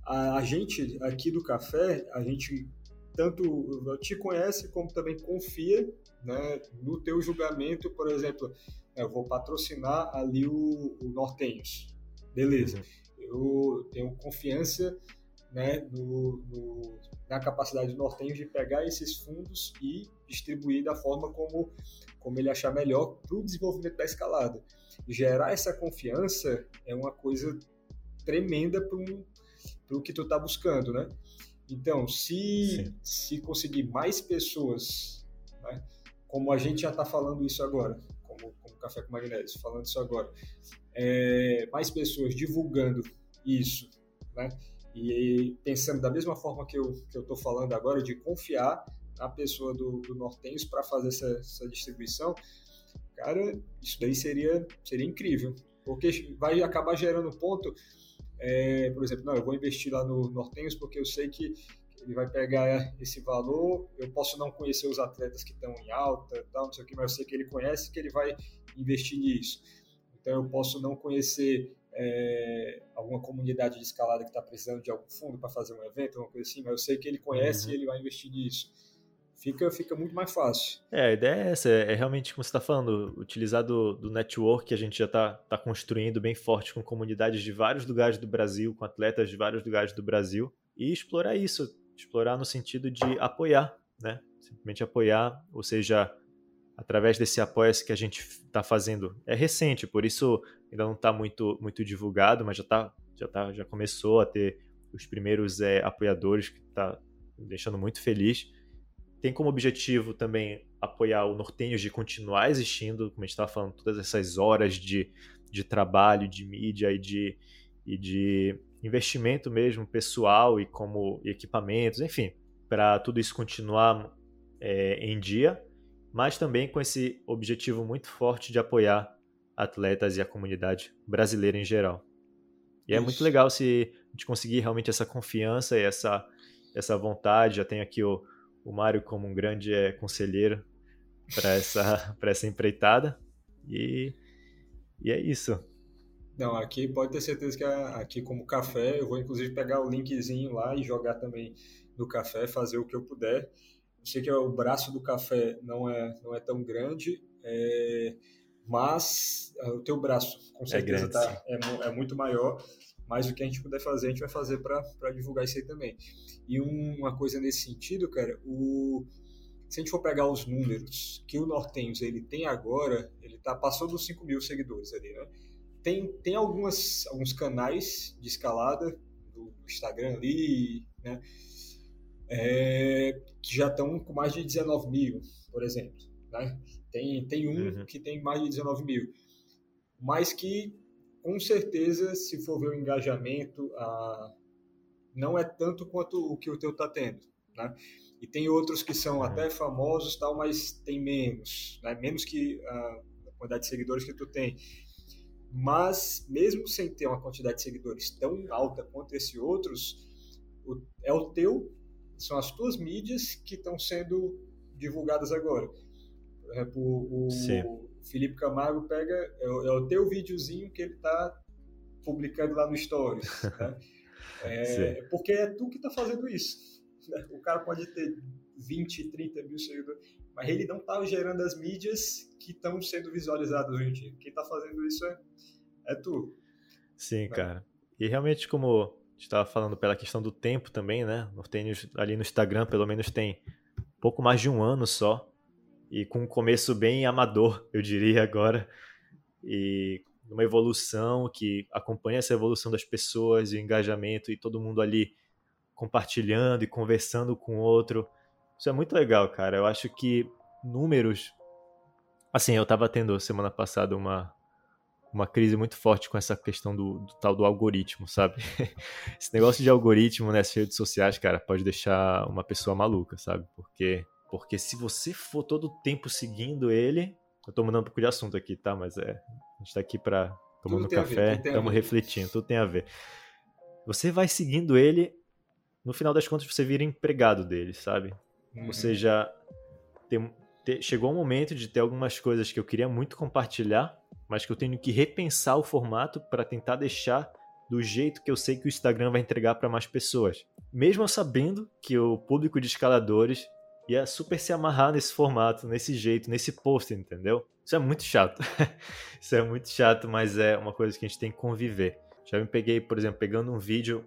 a, a, gente aqui do café, a gente tanto te conhece como também confia né, no teu julgamento, por exemplo, eu vou patrocinar ali o, o Nortenhos, beleza? Eu tenho confiança né, no, no, na capacidade do Nortenhos de pegar esses fundos e distribuir da forma como, como ele achar melhor para o desenvolvimento da escalada. Gerar essa confiança é uma coisa tremenda para um, o que tu está buscando, né? Então, se, se conseguir mais pessoas, né, como a gente já está falando isso agora, como, como Café com Magnésio, falando isso agora, é, mais pessoas divulgando isso, né? E pensando da mesma forma que eu estou falando agora, de confiar na pessoa do, do Nortenhos para fazer essa, essa, distribuição, cara, isso daí seria, seria incrível. Porque vai acabar gerando ponto, é, por exemplo, não, eu vou investir lá no Nortenhos porque eu sei que ele vai pegar esse valor, eu posso não conhecer os atletas que estão em alta, tal, não sei o que, mas eu sei que ele conhece que ele vai investir nisso. Então eu posso não conhecer é, alguma comunidade de escalada que está precisando de algum fundo para fazer um evento, alguma coisa assim, mas eu sei que ele conhece uhum. e ele vai investir nisso. Fica, fica muito mais fácil. É, a ideia é essa, é realmente como você está falando, utilizar do, do network que a gente já está tá construindo bem forte com comunidades de vários lugares do Brasil, com atletas de vários lugares do Brasil, e explorar isso, explorar no sentido de apoiar, né? Simplesmente apoiar, ou seja, através desse apoio que a gente está fazendo. É recente, por isso ainda não está muito, muito divulgado, mas já, tá, já, tá, já começou a ter os primeiros é, apoiadores, que está deixando muito feliz. Tem como objetivo também apoiar o Nortenhos de continuar existindo, como a gente estava falando, todas essas horas de, de trabalho, de mídia e de, e de investimento mesmo pessoal e como equipamentos, enfim, para tudo isso continuar é, em dia mas também com esse objetivo muito forte de apoiar atletas e a comunidade brasileira em geral. E Isso. é muito legal se a gente conseguir realmente essa confiança e essa, essa vontade. Já tenho aqui o, o Mário como um grande é, conselheiro para essa, <laughs> essa empreitada. E, e é isso. Não, aqui pode ter certeza que aqui como café, eu vou inclusive pegar o linkzinho lá e jogar também no café, fazer o que eu puder. Eu sei que o braço do café não é, não é tão grande, é, mas é, o teu braço com é certeza é, grande, tá, é, é, muito maior, mas o que a gente puder fazer, a gente vai fazer para divulgar isso aí também. E uma coisa nesse sentido, cara, o, se a gente for pegar os números que o Nortenhos ele tem agora, ele tá, passou dos 5 mil seguidores ali, né? Tem, tem algumas, alguns canais de escalada do Instagram ali, né? É, que já estão com mais de 19 mil, por exemplo. Né? Tem, tem um uhum. que tem mais de 19 mil. Mas que, com certeza, se for ver o engajamento, a... não é tanto quanto o que o teu está tendo. Né? E tem outros que são uhum. até famosos, tal, mas tem menos. Né? Menos que a quantidade de seguidores que tu tem. Mas, mesmo sem ter uma quantidade de seguidores tão alta quanto esses outros, o, é o teu, são as tuas mídias que estão sendo divulgadas agora. Por exemplo, o, o Felipe Camargo pega, é o, é o, teu videozinho que ele está publicando lá no Stories. <laughs> Né? É, porque é tu que está fazendo isso. Né? O cara pode ter 20, 30 mil seguidores, mas ele não está gerando as mídias que estão sendo visualizadas hoje em dia. Quem está fazendo isso é, é tu. Sim, né? cara. E realmente, como a gente estava falando pela questão do tempo também, né? Nortênios ali no Instagram, pelo menos tem pouco mais de um ano só e com um começo bem amador, eu diria agora, e uma evolução que acompanha essa evolução das pessoas, o engajamento e todo mundo ali compartilhando e conversando com o outro. Isso é muito legal, cara. Eu acho que números. Assim, eu estava tendo semana passada uma, uma crise muito forte com essa questão do, do, tal do algoritmo, sabe? <laughs> Esse negócio de algoritmo nessas redes sociais, cara, pode deixar uma pessoa maluca, sabe? Porque porque se você for todo o tempo seguindo ele. Eu tô mudando um pouco de assunto aqui, tá? Mas é. A gente tá aqui pra. Tomando café, estamos refletindo, tudo tem a ver. Você vai seguindo ele, no final das contas você vira empregado dele, sabe? Uhum. Você já tem, te, chegou o momento de ter algumas coisas que eu queria muito compartilhar, mas que eu tenho que repensar o formato para tentar deixar do jeito que eu sei que o Instagram vai entregar para mais pessoas. Mesmo sabendo que o público de escaladores ia super se amarrar nesse formato, nesse jeito, nesse post, entendeu? Isso é muito chato. <laughs> Isso é muito chato, mas é uma coisa que a gente tem que conviver. Já me peguei, por exemplo, pegando um vídeo,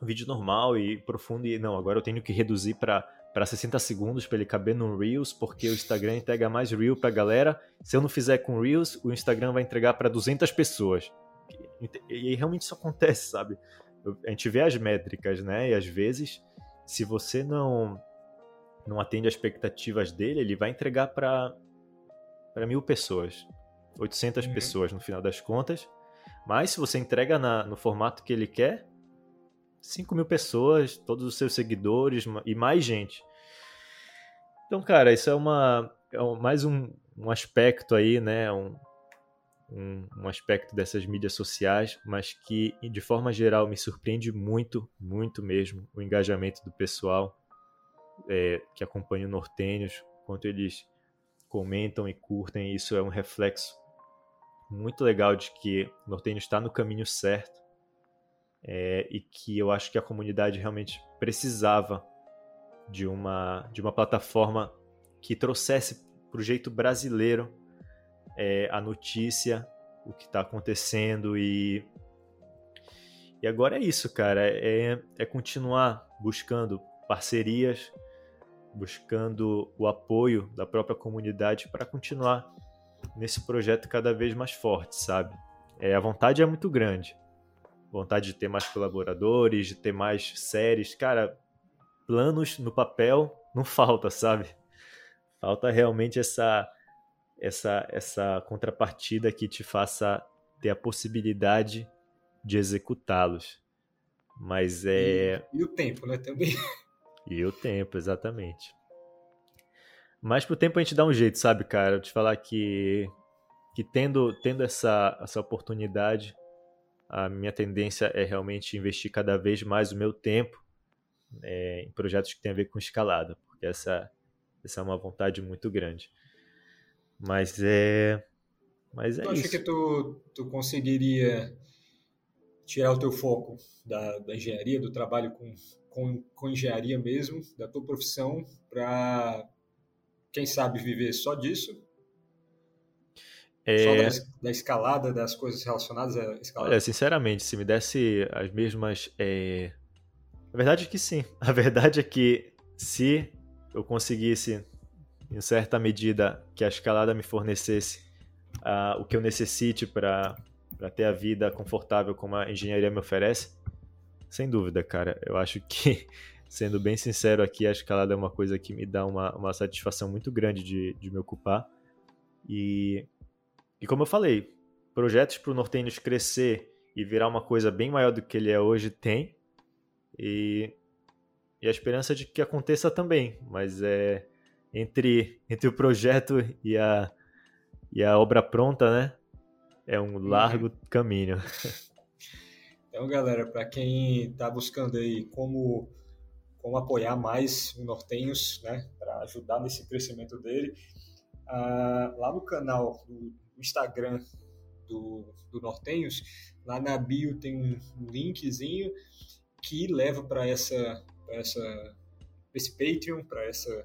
um vídeo normal e profundo e não, agora eu tenho que reduzir para para 60 segundos para ele caber no Reels, porque o Instagram entrega mais Reel para galera. Se eu não fizer com Reels, o Instagram vai entregar para 200 pessoas. E, e, realmente isso acontece, sabe? a gente vê as métricas, né? E às vezes, se você não não atende às expectativas dele, ele vai entregar para mil pessoas, 800 uhum. pessoas no final das contas. Mas se você entrega na, no formato que ele quer, 5 mil pessoas, todos os seus seguidores e mais gente. Então, cara, isso é uma é mais um, um aspecto aí, né? Um, um, um, aspecto dessas mídias sociais, mas que de forma geral me surpreende muito, muito mesmo o engajamento do pessoal é, que acompanham nortênios, quanto eles comentam e curtem, isso é um reflexo muito legal de que o nortênio está no caminho certo é, e que eu acho que a comunidade realmente precisava de uma, de uma plataforma que trouxesse para o jeito brasileiro é, a notícia, o que está acontecendo e e agora é isso, cara, é, é continuar buscando parcerias, buscando o apoio da própria comunidade para continuar nesse projeto cada vez mais forte, sabe? É, a vontade é muito grande. Vontade de ter mais colaboradores, de ter mais séries. Cara, planos no papel não falta, sabe? Falta realmente essa essa essa contrapartida que te faça ter a possibilidade de executá-los. Mas é e, e o tempo, né, também. <laughs> E o tempo, exatamente. Mas pro tempo a gente dá um jeito, sabe, cara? Eu te falar que, que tendo, tendo essa, essa oportunidade, a minha tendência é realmente investir cada vez mais o meu tempo é, em projetos que têm a ver com escalada, porque essa, essa é uma vontade muito grande. Mas é, Mas é tu isso. acha que tu, tu conseguiria tirar o teu foco da, da engenharia, do trabalho com, com, com engenharia mesmo, da tua profissão, para, quem sabe, viver só disso? É... Só da, da, escalada, das coisas relacionadas à escalada? Olha, sinceramente, se me desse as mesmas. É... A verdade é que sim. <laughs> A verdade é que se eu conseguisse, em certa medida, que a escalada me fornecesse uh, o que eu necessite para ter a vida confortável como a engenharia me oferece, sem dúvida, cara. Eu acho que, <laughs> sendo bem sincero aqui, a escalada é uma coisa que me dá uma, uma satisfação muito grande de, de me ocupar. E, e como eu falei, projetos para o Nortenhos crescer e virar uma coisa bem maior do que ele é hoje tem. E, e a esperança de que aconteça também, mas é entre, entre o projeto e a, e a obra pronta, né? É um uhum. largo uhum. caminho. <laughs> Então, galera, para quem está buscando aí como, como apoiar mais o Nortenhos, né, para ajudar nesse crescimento dele, uh, lá no canal do Instagram do, do Nortenhos, lá na bio tem um, linkzinho que leva para essa, essa, esse Patreon, para essa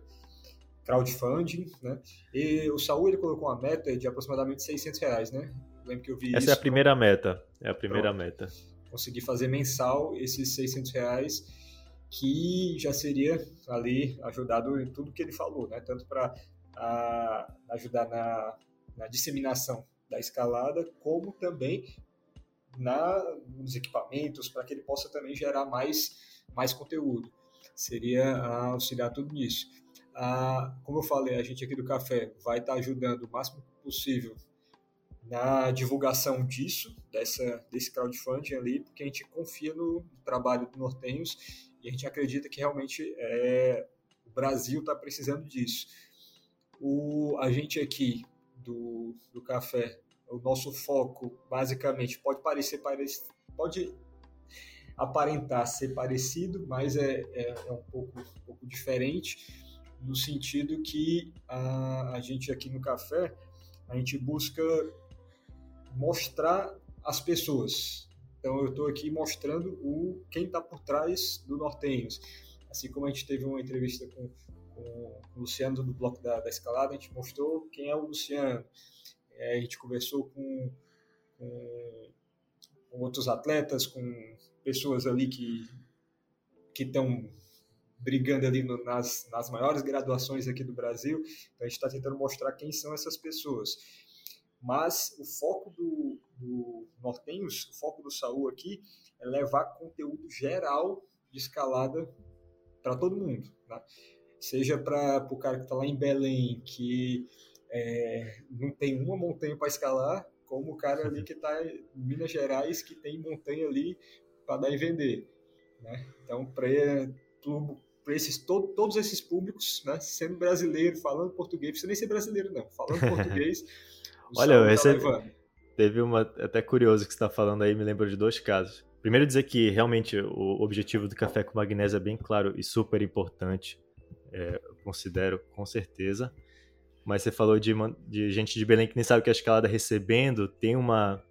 crowdfunding, né? E o Saúl ele colocou uma meta de aproximadamente 600 reais, né? lembro que eu vi Essa isso, é a primeira então... meta. É a primeira Pronto. meta. Consegui fazer mensal esses 600 reais, que já seria ali ajudado em tudo que ele falou, né? Tanto para ajudar na, na disseminação da escalada, como também na, nos equipamentos, para que ele possa também gerar mais, mais conteúdo. Seria auxiliar tudo nisso. Ah, como eu falei, a gente aqui do Café vai estar ajudando o máximo possível na divulgação disso, dessa, desse crowdfunding ali, porque a gente confia no trabalho do Nortenhos e a gente acredita que realmente é, o Brasil está precisando disso. O, a gente aqui do, do café, o nosso foco basicamente pode parecer pode aparentar ser parecido, mas é, é, é um, pouco, um pouco diferente no sentido que a, a gente aqui no café a gente busca mostrar as pessoas. Então eu estou aqui mostrando o quem está por trás do Nortenhos. Assim como a gente teve uma entrevista com, com o Luciano do bloco da, da, escalada, a gente mostrou quem é o Luciano. É, a gente conversou com, com, com, outros atletas, com pessoas ali que estão brigando ali no, nas, nas maiores graduações aqui do Brasil. Então a gente está tentando mostrar quem são essas pessoas. Mas o foco do, do Nortenhos, o foco do Saul aqui, é levar conteúdo geral de escalada para todo mundo. Né? Seja para o cara que está lá em Belém, que é, não tem uma montanha para escalar, como o cara ali que está em Minas Gerais, que tem montanha ali para dar e vender. Né? Então, para esses, todo, todos esses públicos, né, sendo brasileiro, falando português, precisa nem ser brasileiro, não, falando <laughs> português, Olha, eu recebi. Teve uma. Até curioso que você está falando aí, me lembro de dois casos. Primeiro, dizer que realmente o objetivo do café com magnésio é bem claro e super importante. É, considero, com certeza. Mas você falou de, de gente de Belém que nem sabe que é a escalada recebendo. Tem uma,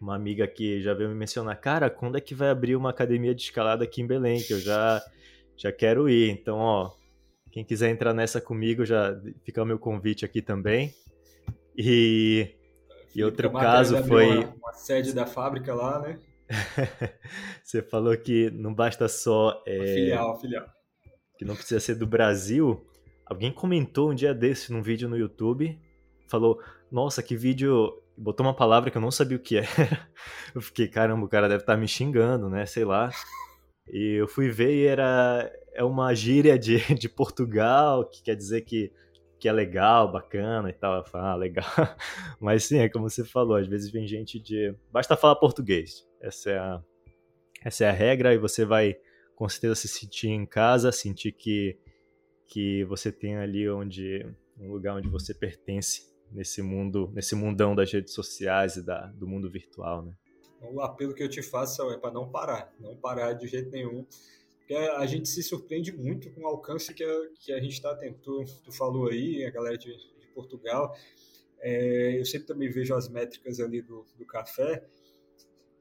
uma amiga que já veio me mencionar, cara, quando é que vai abrir uma academia de escalada aqui em Belém? Que eu já, já quero ir. Então, ó, quem quiser entrar nessa comigo, já fica o meu convite aqui também. E, e outro caso foi. Uma, uma, sede da fábrica lá, né? <laughs> Você falou que não basta só. É, filial, filial. Que não precisa ser do Brasil. Alguém comentou um dia desse num vídeo no YouTube. Falou: Nossa, que vídeo. Botou uma palavra que eu não sabia o que <laughs> era. Eu fiquei, caramba, o cara deve estar tá me xingando, né? Sei lá. E eu fui ver e era é uma gíria de, de Portugal, que quer dizer que que é legal, bacana e tal. Eu falo, ah, legal. <laughs> Mas sim, é como você falou, às vezes vem gente de. Basta falar português. Essa é a, essa é a regra e você vai com certeza se sentir em casa, sentir que, que você tem ali onde um lugar onde você pertence nesse mundo, nesse mundão das redes sociais e da, do mundo virtual, né? O apelo que eu te faço é para não parar, não parar de jeito nenhum porque a gente se surpreende muito com o alcance que a, que a gente está tendo. Tu, tu, falou aí, a galera de, de Portugal, é, eu sempre também vejo as métricas ali do, do café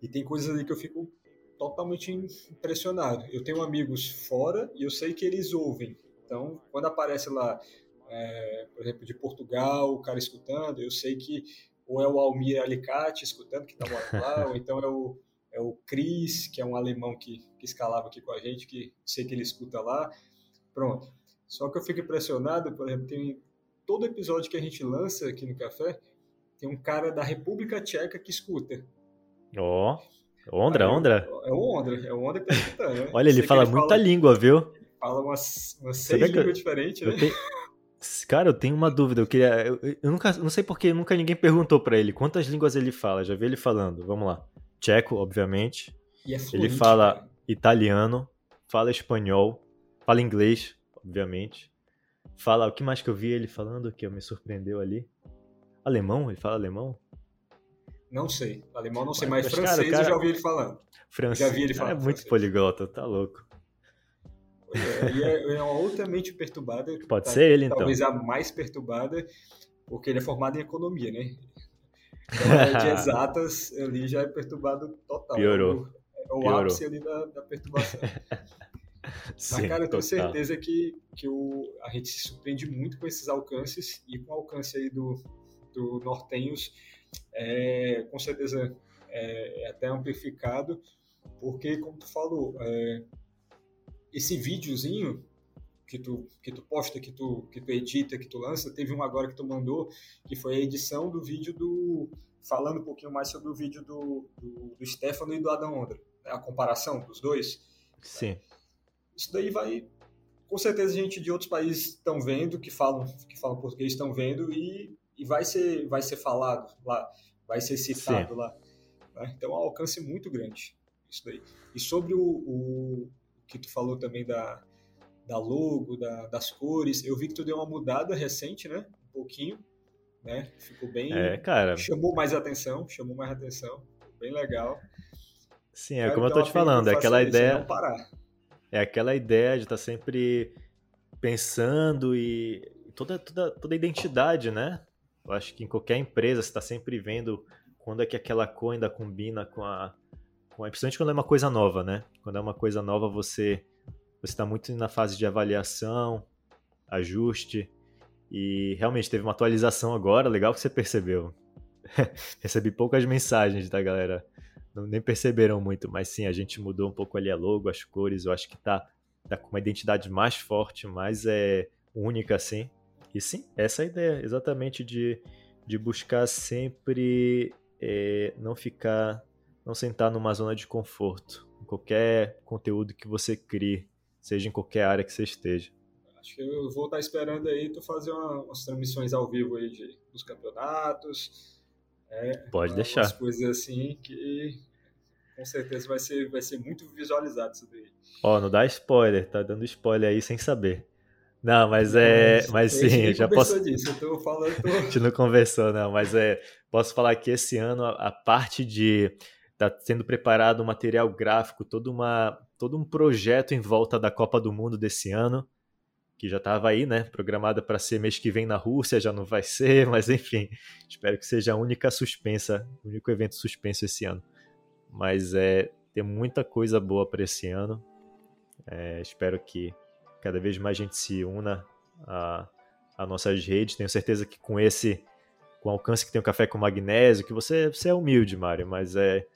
e tem coisas ali que eu fico totalmente impressionado. Eu tenho amigos fora e eu sei que eles ouvem. Então, quando aparece lá, é, por exemplo, de Portugal, o cara escutando, eu sei que ou é o Almir Alicate escutando, que está morando lá, <laughs> ou então é o, é o Cris, que é um alemão que, que escalava aqui com a gente, que sei que ele escuta lá. Pronto. Só que eu fico impressionado, por exemplo, tem todo episódio que a gente lança aqui no Café, tem um cara da República Tcheca que escuta. Ó, oh, Ondra, Ondra. É o Ondra, é o Ondra que tá escutando, né? <laughs> Olha, ele fala ele muita fala, língua, viu? Fala umas, umas seis línguas eu, diferentes, né? Tenho, <laughs> cara, eu tenho uma dúvida, eu queria... Eu, eu nunca, não sei porque nunca ninguém perguntou para ele quantas línguas ele fala, já vi ele falando, vamos lá. Tcheco, obviamente. É fluente, ele fala cara. italiano, fala espanhol, fala inglês, obviamente. Fala, o que mais que eu vi ele falando que me surpreendeu ali? Alemão? Ele fala alemão? Não sei. Alemão não sei, mas, mas francês cara, cara, eu já ouvi ele falando. Francês. Já vi ele falando. É muito francês. poliglota, tá louco. É, e é, é uma outra mente perturbada. Pode tá, ser ele, então. Talvez a mais perturbada, porque ele é formado em economia, né? Então, de <laughs> exatas, ali já é perturbado total. Piorou. É o, o ápice ali da, da perturbação. <laughs> Sim, Mas, cara, eu tenho certeza que, que o, a gente se surpreende muito com esses alcances e com o alcance aí do, do Nortenhos, é, com certeza é, é, até amplificado, porque, como tu falou, é, esse videozinho que tu, que tu posta, que tu, que tu edita, que tu lança, teve um agora que tu mandou, que foi a edição do vídeo do... falando um pouquinho mais sobre o vídeo do, do, do Stefano e do Adam Ondra, né, a comparação dos dois. Sim. Isso daí vai. Com certeza, gente de outros países estão vendo, que falam, que falam português, estão vendo e, e vai, ser, vai ser falado lá, vai ser citado Sim. lá. Né? Então, é um alcance muito grande. Isso daí. E sobre o, o que tu falou também da, da logo, da, das cores, eu vi que tu deu uma mudada recente, né? Um pouquinho, né? Ficou bem. É, cara. Chamou mais atenção, chamou mais atenção. Bem legal. Sim, é Quero como eu tô te falando, é aquela ideia. Não parar é aquela ideia de estar tá sempre pensando e toda, toda, toda a identidade, né? Eu acho que em qualquer empresa você está sempre vendo quando é que aquela cor ainda combina com a, com a. Principalmente quando é uma coisa nova, né? Quando é uma coisa nova, você está muito na fase de avaliação, ajuste. E realmente teve uma atualização agora, legal que você percebeu. <laughs> Recebi poucas mensagens da galera não, nem perceberam muito, mas sim, a gente mudou um pouco ali a logo, as cores, eu acho que tá, tá com uma identidade mais forte, mais é, única, assim. E sim, essa é a ideia, exatamente de, de buscar sempre é, não ficar, não sentar numa zona de conforto, em qualquer conteúdo que você crie, seja em qualquer área que você esteja. Acho que eu vou estar esperando aí tu fazer uma, umas transmissões ao vivo aí de, dos campeonatos, é, Pode deixar. coisas assim que com certeza vai ser, vai ser muito visualizado isso daí. Ó, oh, não dá spoiler, tá dando spoiler aí sem saber. Não, mas é. Mas, sim, eu já posso. Disso, eu tô falando. Tô... <laughs> a gente não conversou, não, mas é. Posso falar que esse ano a, a parte de. Tá sendo preparado um material gráfico, todo, uma, todo um projeto em volta da Copa do Mundo desse ano que já estava aí, né, programada para ser mês que vem na Rússia, já não vai <laughs> ser, mas enfim, espero que seja a única suspensa, o único evento suspenso esse ano. Mas é tem muita coisa boa para esse ano. É, espero que cada vez mais gente se una a, a nossas redes. Tenho certeza que com esse, com o alcance que tem o café com magnésio, que você, você é humilde, Mário, mas é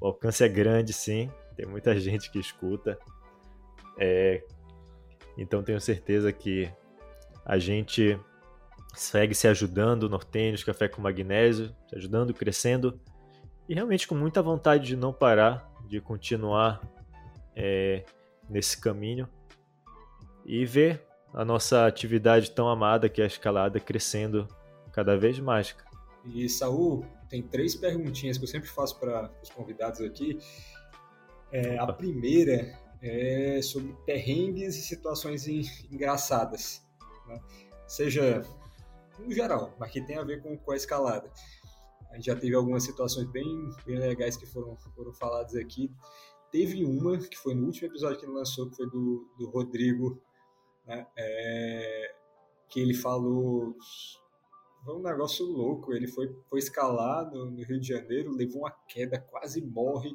o alcance é grande, sim. Tem muita <laughs> gente que escuta. É, então tenho certeza que a gente segue se ajudando, nortênios, café com magnésio, se ajudando, crescendo e realmente com muita vontade de não parar, de continuar é, nesse caminho e ver a nossa atividade tão amada que é a escalada crescendo cada vez mais. E Saul, tem três perguntinhas que eu sempre faço para os convidados aqui. É, a primeira é, sobre perrengues e situações engraçadas, né? seja no geral, mas que tem a ver com, com a escalada. A gente já teve algumas situações bem, bem legais que foram, foram faladas aqui. Teve uma, que foi no último episódio que ele lançou, que foi do, do Rodrigo, né? é, que ele falou foi um negócio louco. Ele foi, foi escalar no, no, Rio de Janeiro, levou uma queda, quase morre.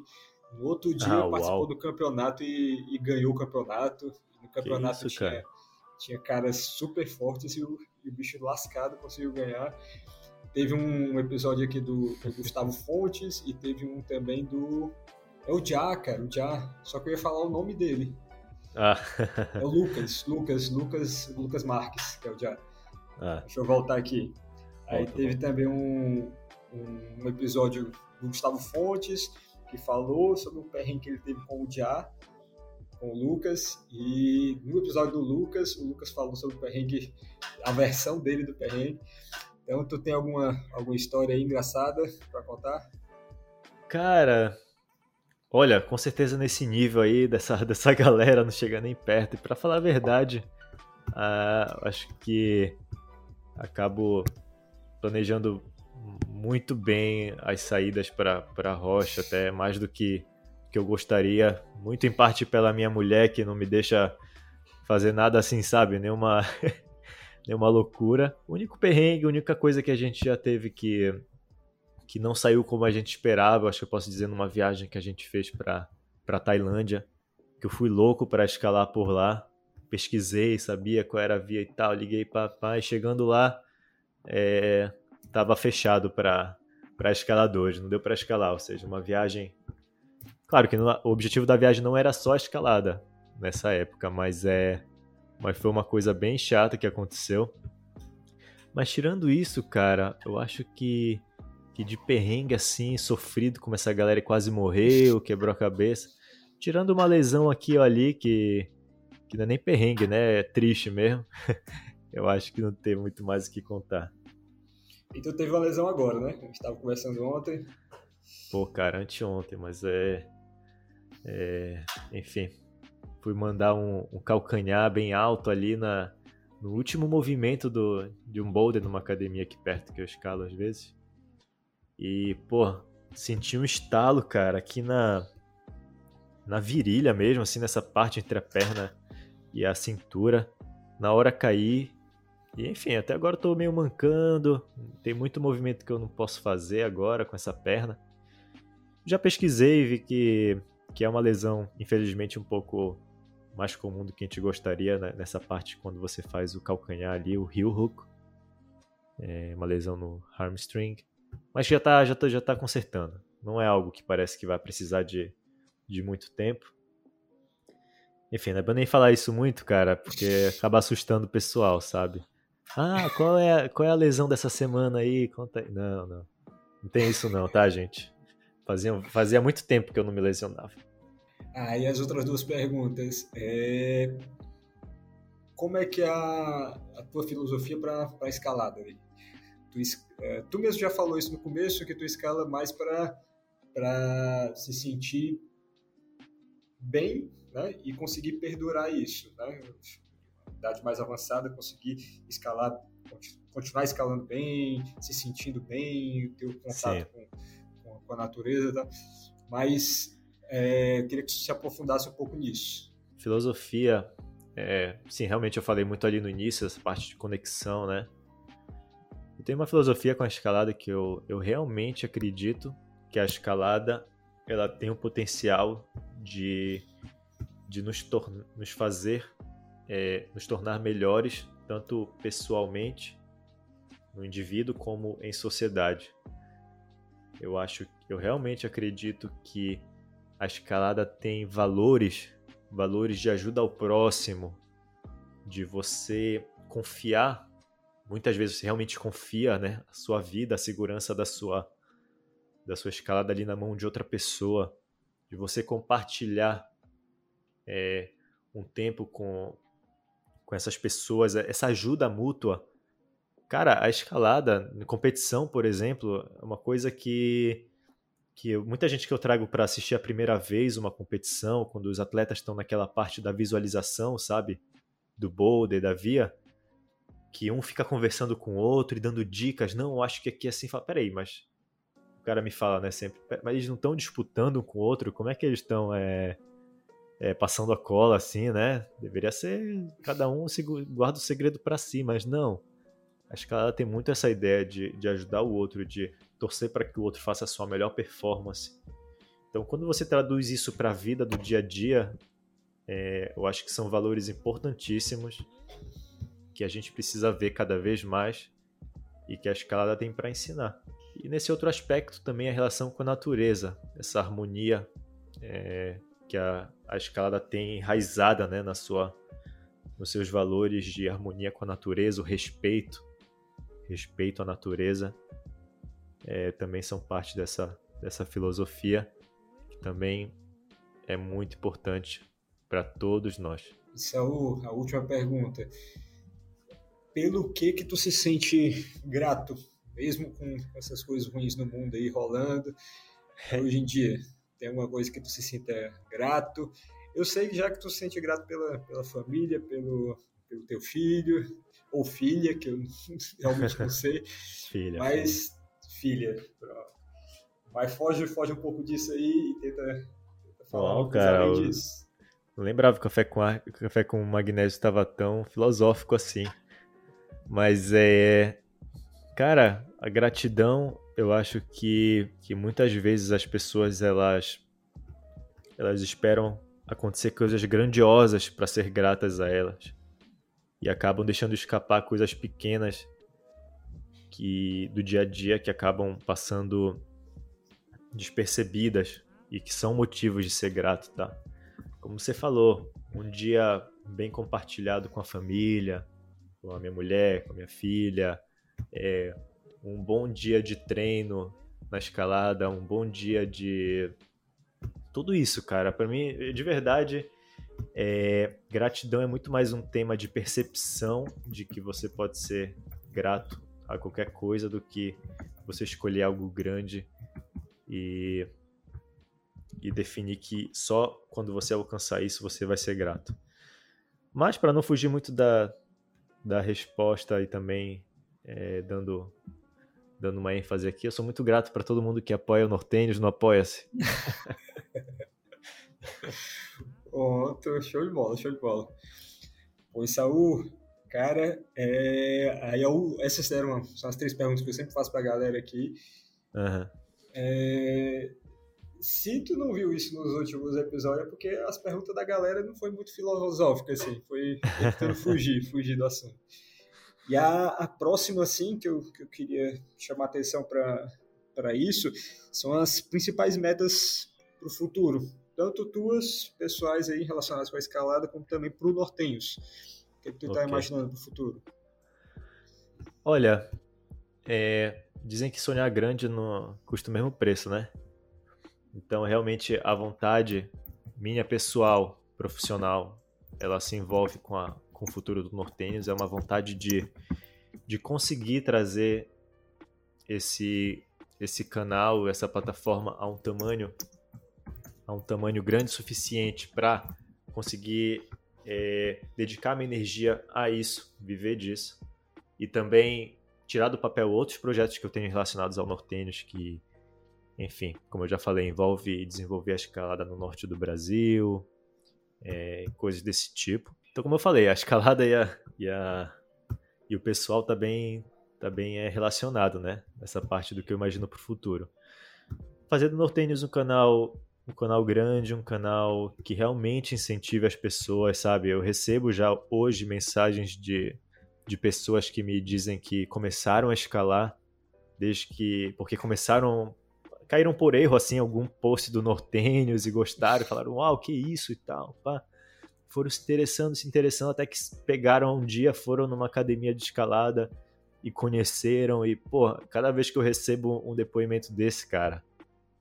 No outro dia ah, participou uau. do campeonato e, e, ganhou o campeonato. No campeonato isso, tinha, cara? tinha caras super fortes e o, e o bicho lascado conseguiu ganhar. Teve um episódio aqui do, do Gustavo Fontes e teve um também do. É o Já, cara, o Já. Só que eu ia falar o nome dele. Ah. é o Lucas, Lucas, Lucas, Lucas Marques, que é o Já. Ah. Deixa eu voltar aqui. Aí teve também um, um, episódio do Gustavo Fontes, que falou sobre o perrengue que ele teve com o Já, com o Lucas. E no episódio do Lucas, o Lucas falou sobre o perrengue, a versão dele do perrengue. Então, tu tem alguma, alguma história aí engraçada para contar? Cara, olha, com certeza nesse nível aí dessa, <laughs> dessa galera não chega nem perto. E para falar a verdade, uh, acho que acabo planejando muito bem as saídas para a rocha, até mais do que, que eu gostaria. Muito em parte pela minha mulher, que não me deixa fazer nada assim, sabe? Nenhuma <laughs> nenhuma loucura. O único perrengue, a única coisa que a gente já teve que que não saiu como a gente esperava, acho que eu posso dizer numa viagem que a gente fez para Tailândia, que eu fui louco para escalar por lá. Pesquisei, sabia qual era a via e tal, liguei para pai, chegando lá é, tava fechado para escaladores, não deu para escalar, ou seja, uma viagem Claro que o objetivo da viagem não era só a escalada nessa época, mas é mas foi uma coisa bem chata que aconteceu. Mas tirando isso, cara, eu acho que, que de perrengue assim, sofrido, como essa galera quase morreu, quebrou a cabeça. Tirando uma lesão aqui ou ali, que, que não é nem perrengue, né? É triste mesmo. <laughs> eu acho que não tem muito mais o que contar. E tu teve uma lesão agora, né? A gente tava conversando ontem. Pô, cara, anteontem, mas é. é enfim, fui mandar um, um calcanhar bem alto ali na, no último movimento do, de um boulder numa academia aqui perto que eu escalo às vezes. E, pô, senti um estalo, cara, aqui na, na virilha mesmo, assim, nessa parte entre a perna e a cintura. Na hora caí. E, enfim, até agora eu tô meio mancando. Tem muito movimento que eu não posso fazer agora com essa perna. Já pesquisei vi que, que é uma lesão, infelizmente, um pouco mais comum do que a gente gostaria né? nessa parte quando você faz o calcanhar ali, o heel hook. É uma lesão no hamstring. Mas já está já tá, já tá consertando. Não é algo que parece que vai precisar de, de muito tempo. Enfim, não é pra nem falar isso muito, cara, porque acaba assustando o pessoal, sabe? Ah, qual é, qual é a lesão dessa semana aí? Conta aí. Não, não. Não tem isso não, tá, gente? Fazia, fazia muito tempo que eu não me lesionava. Ah, e as outras duas perguntas. É... Como é que é a, a tua filosofia para a escalada? Tu, é, tu mesmo já falou isso no começo, que tu escala mais para se sentir bem né, e conseguir perdurar isso. Né? Idade mais avançada, conseguir escalar, continuar escalando bem, se sentindo bem, ter o contato com, com, com, a natureza. Tá? Mas é, eu queria que você se aprofundasse um pouco nisso. Filosofia, é, sim, realmente eu falei muito ali no início, essa parte de conexão, né? Eu tenho uma filosofia com a escalada que eu, eu realmente acredito que a escalada ela tem o potencial de, de nos, nos fazer, é, nos tornar melhores, tanto pessoalmente, no indivíduo, como em sociedade. Eu acho, eu realmente acredito que a escalada tem valores, valores de ajuda ao próximo, de você confiar, muitas vezes você realmente confia, né, a sua vida, a segurança da sua da sua escalada ali na mão de outra pessoa, de você compartilhar é, um tempo com com essas pessoas, essa ajuda mútua. Cara, a escalada, competição, por exemplo, é uma coisa que que eu, muita gente que eu trago para assistir a primeira vez uma competição, quando os atletas estão naquela parte da visualização, sabe? Do boulder, da via, que um fica conversando com o outro e dando dicas. Não, eu acho que aqui é assim. Fala, peraí, mas. O cara me fala, né, sempre. Mas eles não estão disputando um com o outro? Como é que eles estão é, é, passando a cola assim, né? Deveria ser. Cada um guarda o segredo para si, mas não. A escalada tem muito essa ideia de, de ajudar o outro, de torcer para que o outro faça a sua melhor performance. Então, quando você traduz isso para a vida do dia a dia, é, eu acho que são valores importantíssimos que a gente precisa ver cada vez mais e que a escalada tem para ensinar. E nesse outro aspecto também a relação com a natureza, essa harmonia é, que a, a escalada tem enraizada né, na sua, nos seus valores de harmonia com a natureza, o respeito, respeito à natureza, é, também são parte dessa, dessa filosofia, que também é muito importante para todos nós. Saul, a última pergunta. Pelo que que tu se sente grato, mesmo com essas coisas ruins no mundo aí rolando, hoje em dia? Tem alguma coisa que tu se sinta grato? Eu sei que já que tu se sente grato pela, pela família, pelo, pelo teu filho, ou filha, que eu <laughs> realmente não sei. <laughs> filha. Mas, filha. mas foge, foge um pouco disso aí e tenta, tenta falar Uau, cara, eu... disso. Não lembrava que o café com, ar, café com magnésio estava tão filosófico assim. Mas é. Cara, a gratidão, eu acho que, que muitas vezes as pessoas elas, elas esperam acontecer coisas grandiosas para ser gratas a elas e acabam deixando escapar coisas pequenas que do dia a dia que acabam passando despercebidas e que são motivos de ser grato, tá? Como você falou, um dia bem compartilhado com a família, com a minha mulher, com a minha filha, é, um bom dia de treino na escalada, um bom dia de tudo isso, cara. Para mim, de verdade, é, gratidão é muito mais um tema de percepção de que você pode ser grato a qualquer coisa do que você escolher algo grande e, e definir que só quando você alcançar isso você vai ser grato. Mas para não fugir muito da, da resposta e também é, dando dando uma ênfase aqui, eu sou muito grato para todo mundo que apoia o Nortênios no Apoia-se. <laughs> Pronto, show de bola, show de bola. Pois, Saul, cara, é... aí eu... essas eram, são as três perguntas que eu sempre faço para a galera aqui. Uhum. É... Se tu não viu isso nos últimos episódios, é porque as perguntas da galera não foi muito filosóficas, assim, foi tentando fugir, fugir do assunto. E a, a próxima, assim, que eu, que eu queria chamar atenção para isso, são as principais metas para o futuro tanto tuas pessoais aí relacionadas com a escalada, como também para o Nortenhos. O que, é que tu está okay. imaginando para o futuro? Olha, é, dizem que sonhar grande não custa o mesmo preço, né? Então, realmente, a vontade minha pessoal, profissional, ela se envolve com, a, com o futuro do Nortenhos. É uma vontade de, de conseguir trazer esse, esse canal, essa plataforma a um tamanho a um tamanho grande o suficiente para conseguir é, dedicar minha energia a isso, viver disso, e também tirar do papel outros projetos que eu tenho relacionados ao Nortênios, que, enfim, como eu já falei, envolve desenvolver a escalada no norte do Brasil, é, coisas desse tipo. Então, como eu falei, a escalada e, a, e, a, e o pessoal tá bem, tá bem é, relacionado, né? Essa parte do que eu imagino para o futuro. Fazer do Nortênios um canal um canal grande, um canal que realmente incentive as pessoas, sabe? Eu recebo já hoje mensagens de, de pessoas que me dizem que começaram a escalar desde que. porque começaram. caíram por erro, assim, algum post do Nortênios e gostaram, falaram, uau, que isso e tal, pá. Foram se interessando, se interessando, até que pegaram um dia, foram numa academia de escalada e conheceram, e, pô, cada vez que eu recebo um depoimento desse, cara,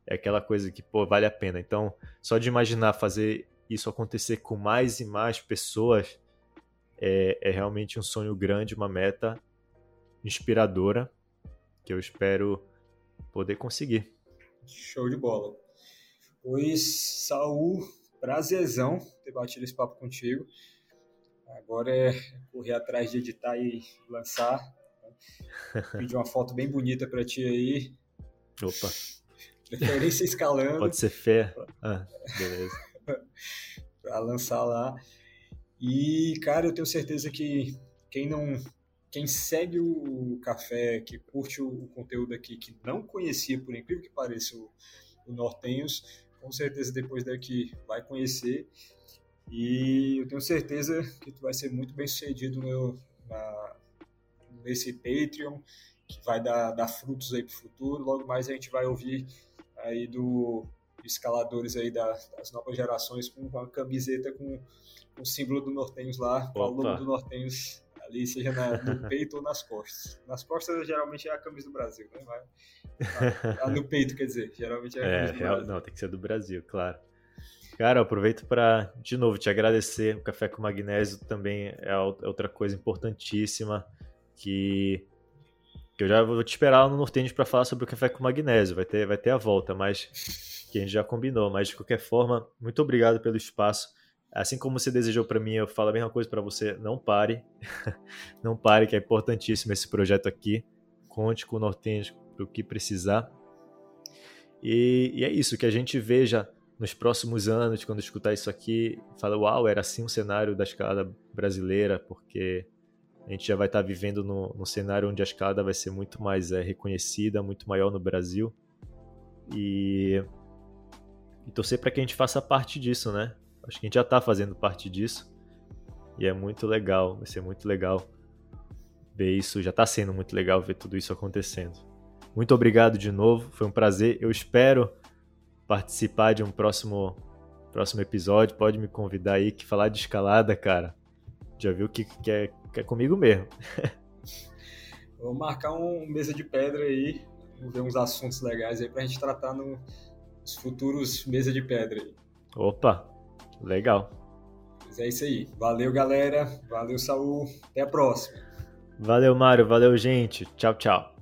é aquela coisa que, pô, vale a pena. Então, só de imaginar fazer isso acontecer com mais e mais pessoas é, é realmente um sonho grande, uma meta inspiradora que eu espero poder conseguir. Show de bola. Pois, Saul, prazerzão ter batido esse papo contigo. Agora é correr atrás de editar e lançar. <laughs> Pedir uma foto bem bonita para ti aí. Opa. Preferência escalando. Pode ser fé. Ah, beleza. <laughs> para lançar lá. E, cara, eu tenho certeza que quem não quem segue o café, que curte o, conteúdo aqui, que não conhecia, por incrível que pareça, o, o Nortenhos, com certeza depois daqui vai conhecer. E eu tenho certeza que tu vai ser muito bem sucedido no, na, nesse Patreon, que vai dar, dar frutos aí para o futuro. Logo mais a gente vai ouvir aí do escaladores aí da, das novas gerações com uma camiseta com o símbolo do Nortenhos lá, com o logo do Nortenhos ali, seja na, no peito ou nas costas. Nas costas geralmente é a camisa do Brasil, né? Mas, a, a no peito, quer dizer, geralmente é a camisa é, do real, Brasil. Não, tem que ser do Brasil, claro. Cara, eu aproveito para, de novo, te agradecer. O café com magnésio também é outra coisa importantíssima que, que eu já vou te esperar no Nortênio para falar sobre o café com magnésio. Vai ter, vai ter a volta, mas que a gente já combinou. Mas, de qualquer forma, muito obrigado pelo espaço. Assim como você desejou para mim, eu falo a mesma coisa para você. Não pare. <laughs> não pare, que é importantíssimo esse projeto aqui. Conte com o Nortenho para o que precisar. E, e, é isso, que a gente veja nos próximos anos, quando escutar isso aqui, fala, uau, era assim o cenário da escalada brasileira, porque a gente já vai estar vivendo no, no cenário onde a escalada vai ser muito mais é, reconhecida, muito maior no Brasil. E, e torcer para que a gente faça parte disso, né? Acho que a gente já está fazendo parte disso. E é muito legal, vai ser muito legal ver isso. Já está sendo muito legal ver tudo isso acontecendo. Muito obrigado de novo, foi um prazer. Eu espero participar de um próximo próximo episódio. Pode me convidar aí, que falar de escalada, cara. Já viu que, que, é, que é comigo mesmo. <laughs> Vou marcar um mesa de pedra aí, vamos ver uns assuntos legais aí pra gente tratar no, nos futuros mesa de pedra aí. Opa, Legal. Mas é isso aí. Valeu, galera. Valeu, Saul. Até a próxima. Valeu, Mário. Valeu, gente. Tchau, tchau.